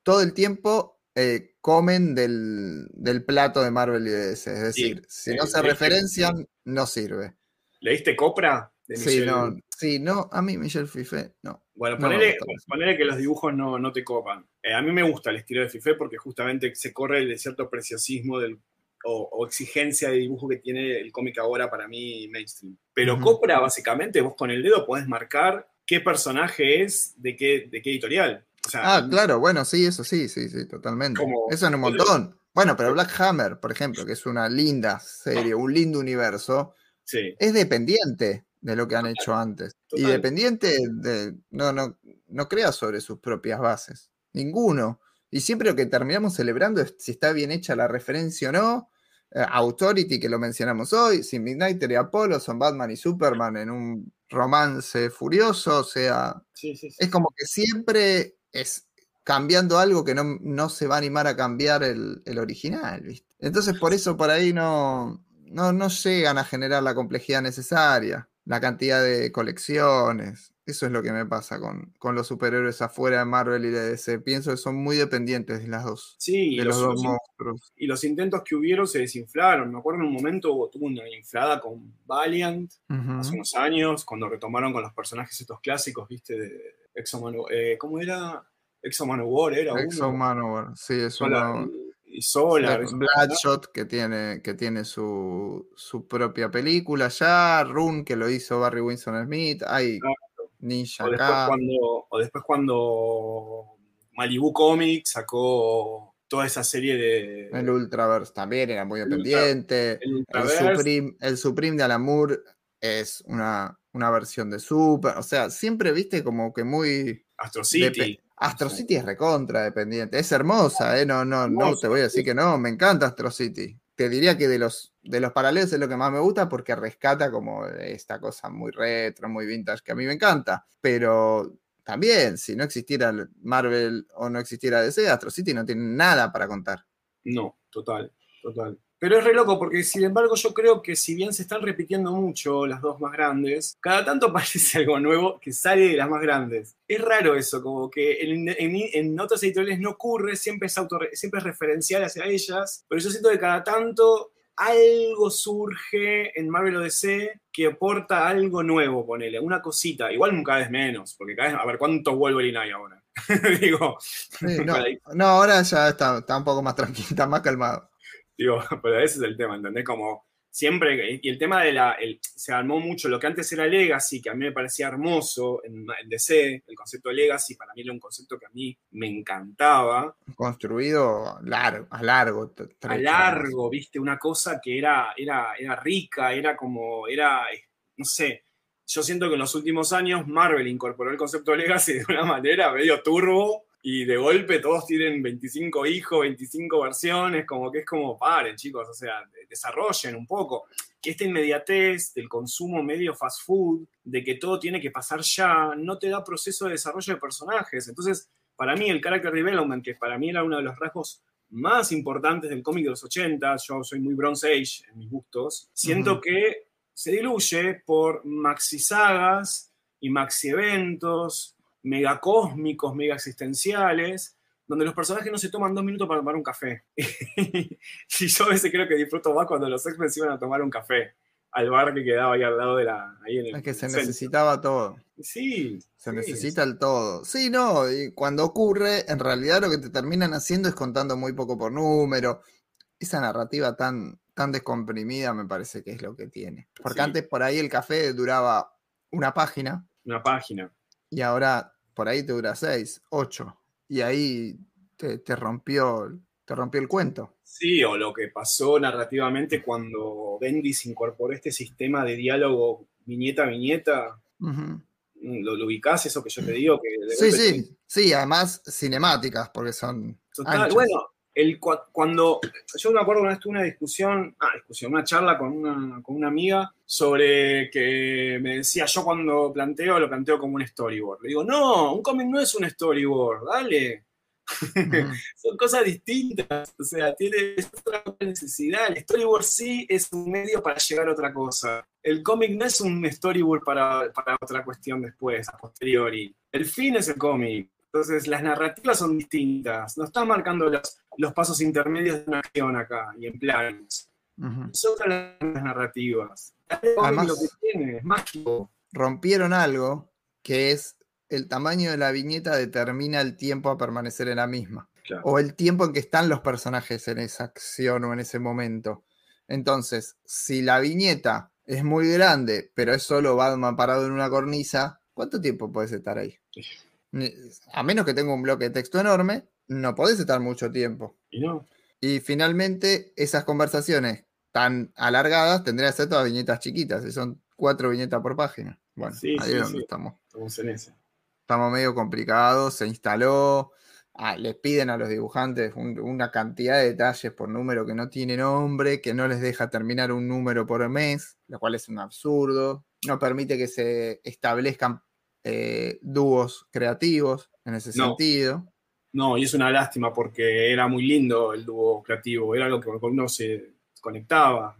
todo el tiempo eh, comen del, del plato de Marvel y DC, es decir, si no se referencian, no sirve. ¿Leíste Copra? De Sí, Michel? no, sí, no, a mí Michelle Fifé, no. Bueno, no ponele, ponele que los dibujos no, no te copan. Eh, a mí me gusta el estilo de Fifé porque justamente se corre de cierto preciosismo del, o, o exigencia de dibujo que tiene el cómic ahora para mí mainstream. Pero. Copra, básicamente, vos con el dedo podés marcar qué personaje es de qué, de qué editorial. O sea, Ah, claro, bueno, sí, eso sí, sí, sí, totalmente. Como- eso en un montón. Bueno, pero Black Hammer, por ejemplo, que es una linda serie, un lindo universo, sí. es dependiente de lo que han hecho antes. Y dependiente de. No, no, no crea sobre sus propias bases. Ninguno. Y siempre lo que terminamos celebrando es si está bien hecha la referencia o no. Eh, Authority, que lo mencionamos hoy, Sin Midnighter y Apollo son Batman y Superman en un romance furioso. O sea, Sí, sí, sí. es como que siempre es cambiando algo que no, no se va a animar a cambiar el, el original, ¿viste? Entonces por eso por ahí no, no, no llegan a generar la complejidad necesaria, la cantidad de colecciones. Eso es lo que me pasa con, con los superhéroes afuera de Marvel y de DC. Pienso que son muy dependientes de las dos, Sí, de los, los, dos monstruos. y los intentos que hubieron se desinflaron. Me acuerdo en un momento hubo- tuvo una inflada con Valiant, hace unos años, cuando retomaron con los personajes estos clásicos, ¿viste? De Exo Manu- eh, ¿Cómo era? Exo Manowar era uno. Exo Manowar, sí, es uno. y Solar. Black- que tiene, que tiene su, su propia película ya, Rune, que lo hizo Barry Winston Smith, hay Claro. Ninja O después, cuando, o después cuando Malibu Comics sacó toda esa serie de... El Ultraverse también era muy El dependiente. el El, Ultraverse. Supreme, el Supreme de Alan Moore es una, una versión de Super. O sea, siempre viste como que muy. Astro City. Astro City es recontra dependiente. Es hermosa, ¿eh? No, no, no Hermosa, te voy a decir que no. Me encanta Astro City. te diría que de los, de los paralelos es lo que más me gusta porque rescata como esta cosa muy retro, muy vintage que a mí me encanta. Pero también, si no existiera Marvel o no existiera DC, Astro City no tiene nada para contar. No, total, total. Pero es re loco porque, sin embargo, yo creo que si bien se están repitiendo mucho las dos más grandes, cada tanto aparece algo nuevo que sale de las más grandes. Es raro eso, como que en, en, otras editoriales no ocurre, siempre es, auto, siempre es referencial hacia ellas, pero yo siento que cada tanto algo surge en Marvel o DC que aporta algo nuevo, ponele, una cosita, igual cada vez menos, porque cada vez, a ver, ¿cuántos Wolverine hay ahora? Digo, no, no, ahora ya está, está un poco más tranquilo, está más calmado. Digo, pero ese es el tema, ¿entendés? Como siempre, y el tema de la, se armó mucho lo que antes era Legacy, que a mí me parecía hermoso en, DC, el concepto de Legacy para mí era un concepto que a mí me encantaba. Construido largo, a largo. A largo, viste, una cosa que era, era, era rica, era como, era, no sé, yo siento que en los últimos años Marvel incorporó el concepto de Legacy de una manera medio turbo, y de golpe todos tienen 25 hijos, 25 versiones, como que es como, paren chicos, o sea, desarrollen un poco. Que esta inmediatez del consumo medio fast food, de que todo tiene que pasar ya, no te da proceso de desarrollo de personajes. Entonces, para mí el character development, que para mí era uno de los rasgos más importantes del cómic de los 80, yo soy muy Bronze Age en mis gustos, siento que se diluye por maxi sagas y maxi eventos megacósmicos, mega existenciales, donde los personajes no se toman dos minutos para tomar un café. y yo a veces creo que disfruto más cuando los X-Men iban a tomar un café al bar que quedaba ahí al lado de la. Ahí en el, es que se necesitaba todo. Sí. Se necesita el todo. Sí, no, y cuando ocurre, en realidad lo que te terminan haciendo es contando muy poco por número. Esa narrativa tan, tan descomprimida me parece que es lo que tiene. Porque antes por ahí el café duraba una página. Una página. Y ahora por ahí te dura 6, 8, y ahí te, rompió, te rompió el cuento. Sí, o lo que pasó narrativamente cuando Bendis incorporó este sistema de diálogo viñeta a viñeta. Mm, ¿Lo, ¿Lo, ubicás eso que yo te digo? Que sí, sí, sí, además cinemáticas, porque son. bueno, el, cuando yo me acuerdo una vez tuve una discusión, ah, discusión, una charla con una, con una amiga sobre que me decía yo cuando planteo, lo planteo como un storyboard. Le digo, no, un cómic no es un storyboard, dale. Son cosas distintas, o sea, tiene otra necesidad. El storyboard sí es un medio para llegar a otra cosa. El cómic no es un storyboard para, para otra cuestión después, a posteriori. El fin es el cómic. Entonces, las narrativas son distintas. No están marcando los, los pasos intermedios de una acción acá y en planes. Son las narrativas. Además, lo que tiene es mágico. Rompieron algo que es el tamaño de la viñeta determina el tiempo a permanecer en la misma. O el tiempo en que están los personajes en esa acción o en ese momento. Entonces, si la viñeta es muy grande, pero es solo Batman parado en una cornisa, ¿cuánto tiempo puedes estar ahí? A menos que tenga un bloque de texto enorme, no podés estar mucho tiempo. Y no. Y finalmente, esas conversaciones tan alargadas tendrían que ser todas viñetas chiquitas, y son cuatro viñetas por página. Bueno, ahí es donde estamos. Estamos en Estamos medio complicados, se instaló, ah, les piden a los dibujantes una cantidad de detalles por número que no tiene nombre, que no les deja terminar un número por mes, lo cual es un absurdo. No permite que se establezcan eh, dúos creativos en ese sentido. No, y es una lástima porque era muy lindo el dúo creativo, era algo que uno se conectaba.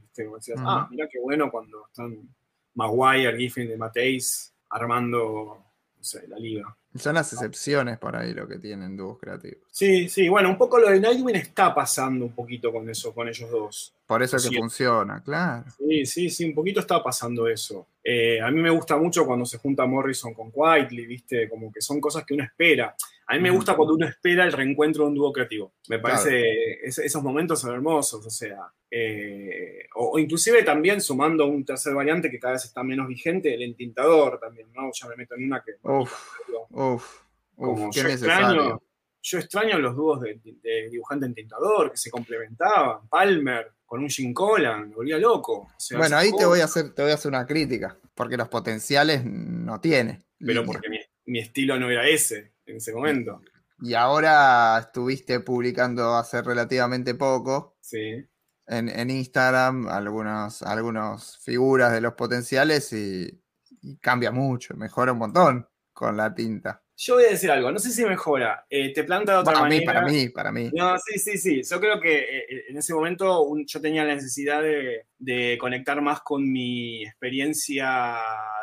ah, mira qué bueno cuando están Maguire, Giffen de Mateis armando no sé, la liga. Son las excepciones por ahí lo que tienen dúos creativos. Sí, sí, bueno, un poco lo de Nightwing está pasando un poquito con eso, con ellos dos. Por eso es que funciona, claro. Sí, sí, sí, un poquito está pasando eso. Eh, a mí me gusta mucho cuando se junta Morrison con Quietly, ¿viste? Como que son cosas que uno espera. A mí me gusta cuando uno espera el reencuentro de un dúo creativo. Me parece esos momentos son hermosos, o sea, eh, o, inclusive también sumando un tercer variante que cada vez está menos vigente, el entintador también, ¿no? Ya me meto en una que... Uf, uf, uf, qué yo extraño, yo extraño los dúos de, dibujante entintador que se complementaban, Palmer con un Jim Collan, me volvía loco. bueno, ahí te voy, a hacer, te voy a hacer una crítica, porque los potenciales no tiene. Pero porque mi estilo no era ese en ese momento. Y ahora estuviste publicando hace relativamente poco. Sí. en, en Instagram algunos, algunos figuras de los potenciales y, y cambia mucho, mejora un montón con la tinta. Yo voy a decir algo, no sé si mejora. Eh, te planta de otra Para mí, manera. para mí, para mí. No, sí, sí, sí. Yo creo que eh, en ese momento un- yo tenía la necesidad de, de conectar más con mi experiencia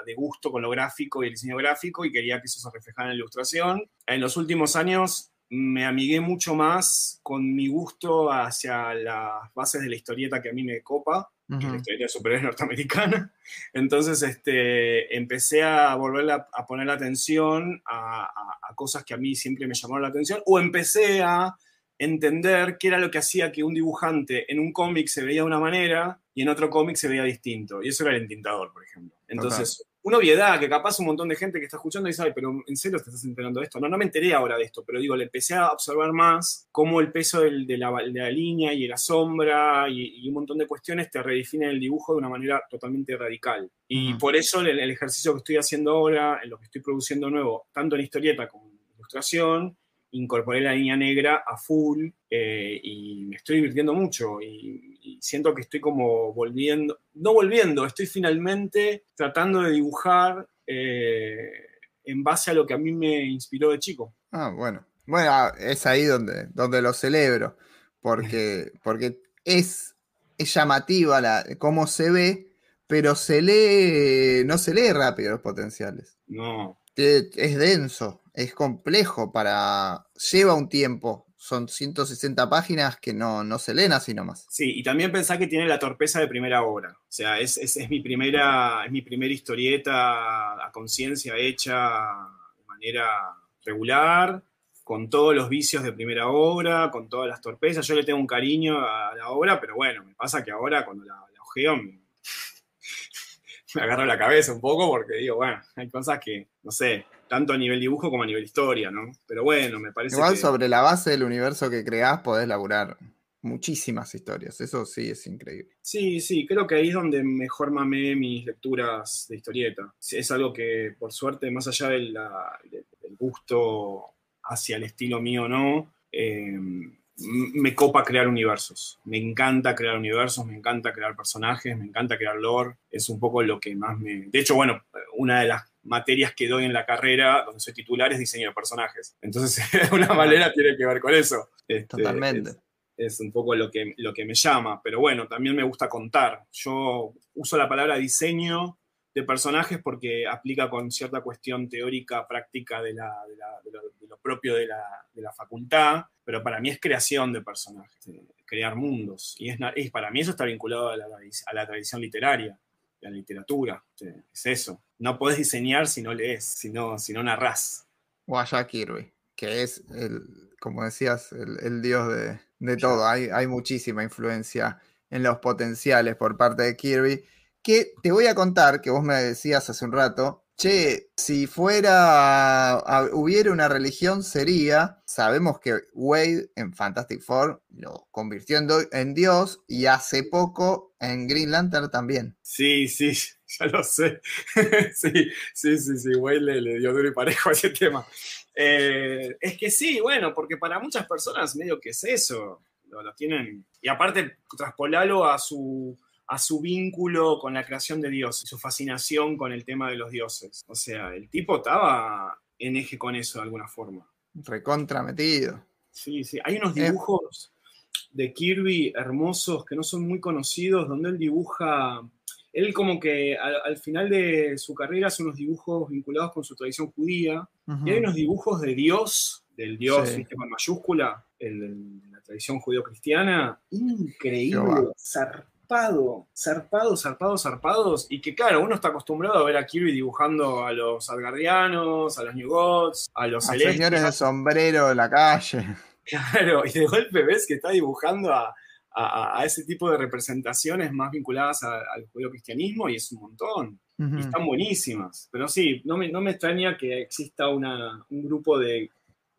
de gusto con lo gráfico y el diseño gráfico y quería que eso se reflejara en la ilustración. En los últimos años me amigué mucho más con mi gusto hacia las bases de la historieta que a mí me copa que es la Ujú. historieta de superhéroes norteamericana. Entonces este, empecé a volver a, a poner la atención a, a- a cosas que a mí siempre me llamaron la atención, o empecé a entender qué era lo que hacía que un dibujante en un cómic se veía de una manera y en otro cómic se veía distinto. Y eso era el entintador, por ejemplo. Entonces, una obviedad que capaz un montón de gente que está escuchando dice, ay, pero ¿en serio te estás enterando de esto? No, no me enteré ahora de esto, pero digo, le empecé a observar más cómo el peso del- de, la, de la línea y la sombra y, y un montón de cuestiones te redefinen el dibujo de una manera totalmente radical. Y Ujú. por eso el, el ejercicio que estoy haciendo ahora, en lo que estoy produciendo nuevo, tanto en historieta como en ilustración, incorporé la línea negra a full eh, y me estoy divirtiendo mucho y, y siento que estoy como volviendo, no volviendo, estoy finalmente tratando de dibujar eh, en base a lo que a mí me inspiró de chico. Ah, bueno. Bueno, ah, es ahí donde, donde lo celebro, porque, porque es, es llamativa la, cómo se ve, pero se lee, no se lee rápido los potenciales. No, Es denso, es complejo para... Lleva un tiempo, son 160 páginas que no, no se leen así nomás. Sí, y también pensá que tiene la torpeza de primera obra. O sea, es, es- mi, primera, es mi primera historieta a conciencia hecha de manera regular, con todos los vicios de primera obra, con todas las torpezas. Yo le tengo un cariño a la obra, pero bueno, me pasa que ahora cuando la, la ojeo me agarro la cabeza un poco porque digo, bueno, hay cosas que, no sé, tanto a nivel dibujo como a nivel historia, ¿no? Pero bueno, me parece Igual que... sobre la base del universo que creás podés laburar muchísimas historias, eso sí es increíble. Sí, sí, creo que ahí es donde mejor mamé mis lecturas de historieta. Es algo que, por suerte, más allá de la- de- del gusto hacia el estilo mío no, eh, m- me copa crear universos. Me encanta crear universos, me encanta crear personajes, me encanta crear lore. Es un poco lo que más me... De hecho, bueno, una de las materias que doy en la carrera, donde soy titular, es diseño de personajes. Entonces, de alguna manera tiene que ver con eso. Este, Totalmente. es- es un poco lo que, lo que me llama, pero bueno, también me gusta contar. Yo uso la palabra diseño de personajes porque aplica con cierta cuestión teórica, práctica de, la- de la- de lo, de lo propio de la, de la facultad, pero para mí es creación de personajes, eh, crear mundos. Y es, para mí eso está vinculado a la, a tradición literaria, la literatura. Es eso. No podés diseñar si no lees, si no, si no narrás. O a Jack Kirby, que es, el, como decías, el, el dios de, de todo. Hay, hay muchísima influencia en los potenciales por parte de Kirby. Que te voy a contar, que vos me decías hace un rato, che, si fuera, a- hubiera una religión sería, sabemos que Wade en Fantastic Four lo convirtió en, Dios y hace poco en Green Lantern también. Sí, sí, ya lo sé. sí, sí, sí, sí, Wade le, dio duro y parejo a ese tema. Eh, es que sí, bueno, porque para muchas personas medio que es eso, lo, lo tienen. Y aparte, traspolalo a su, a su vínculo con la creación de Dios, su fascinación con el tema de los dioses. O sea, el tipo estaba en eje con eso de alguna forma. Recontra metido. Sí, sí. Hay unos dibujos de Kirby hermosos que no son muy conocidos, donde él dibuja. Él, como que al, al final de su carrera, hace unos dibujos vinculados con su tradición judía. Y hay unos dibujos de Dios, del Dios, Sí. con mayúscula, el, el- la tradición judío-cristiana. Increíble, Jehová. Zarpado, zarpado, zarpado, zarpados. Y que, claro, uno está acostumbrado a ver a Kirby dibujando a los Asgardianos, a los New Gods, a los A señores de sombrero en la calle. Claro, y de golpe ves que está dibujando a, a- a ese tipo de representaciones más vinculadas al judío-cristianismo y es un montón. Y están buenísimas. Pero sí, no me, no me extraña que exista una, un grupo de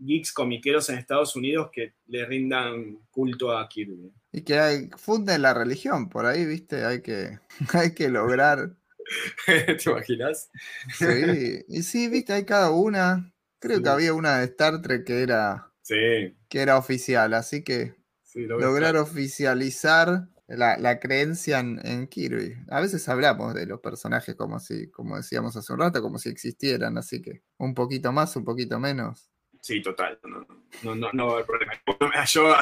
geeks comiqueros en Estados Unidos que le rindan culto a Kirby. Y que hay, funden la religión, por ahí, viste, hay que, hay que lograr. ¿Te imaginas? Sí, y sí, viste, hay cada una. Creo Sí. que había una de Star Trek que era, Sí, que era oficial, así que sí, lo veo lograr oficializar la, creencia en, Kirby. A veces hablamos de los personajes como si, como decíamos hace un rato, como si existieran, así que un poquito más, un poquito menos. Sí, total. No, no, no, va a haber problema. Yo,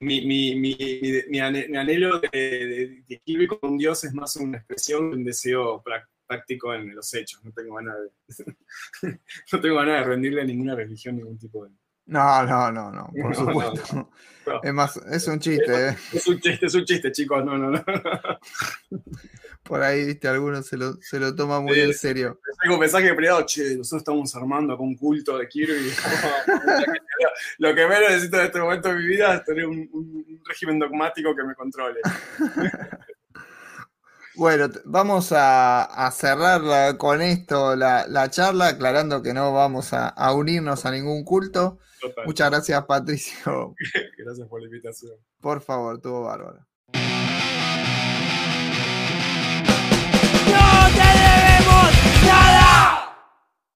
mi, mi, mi, mi anhelo de, de, Kirby como un dios es más una expresión, un deseo práctico en los hechos. No tengo ganas de, no tengo ganas de rendirle a ninguna religión ningún tipo de, no, no, no, no, por supuesto. es más, es un chiste, ¿eh? Es un chiste, es un chiste, chicos, no, no, no. Por ahí, viste, algunos se lo, se lo toma muy en serio. Es como mensaje privado, che, nosotros estamos armando con un culto de Kirby. lo que menos necesito en este momento de mi vida es tener un, un régimen dogmático que me controle. Bueno, vamos a, cerrar con esto la, charla, aclarando que no vamos a, a unirnos a ningún culto. Muchas gracias, Patricio. gracias por la invitación. Por favor, tuvo bárbaro.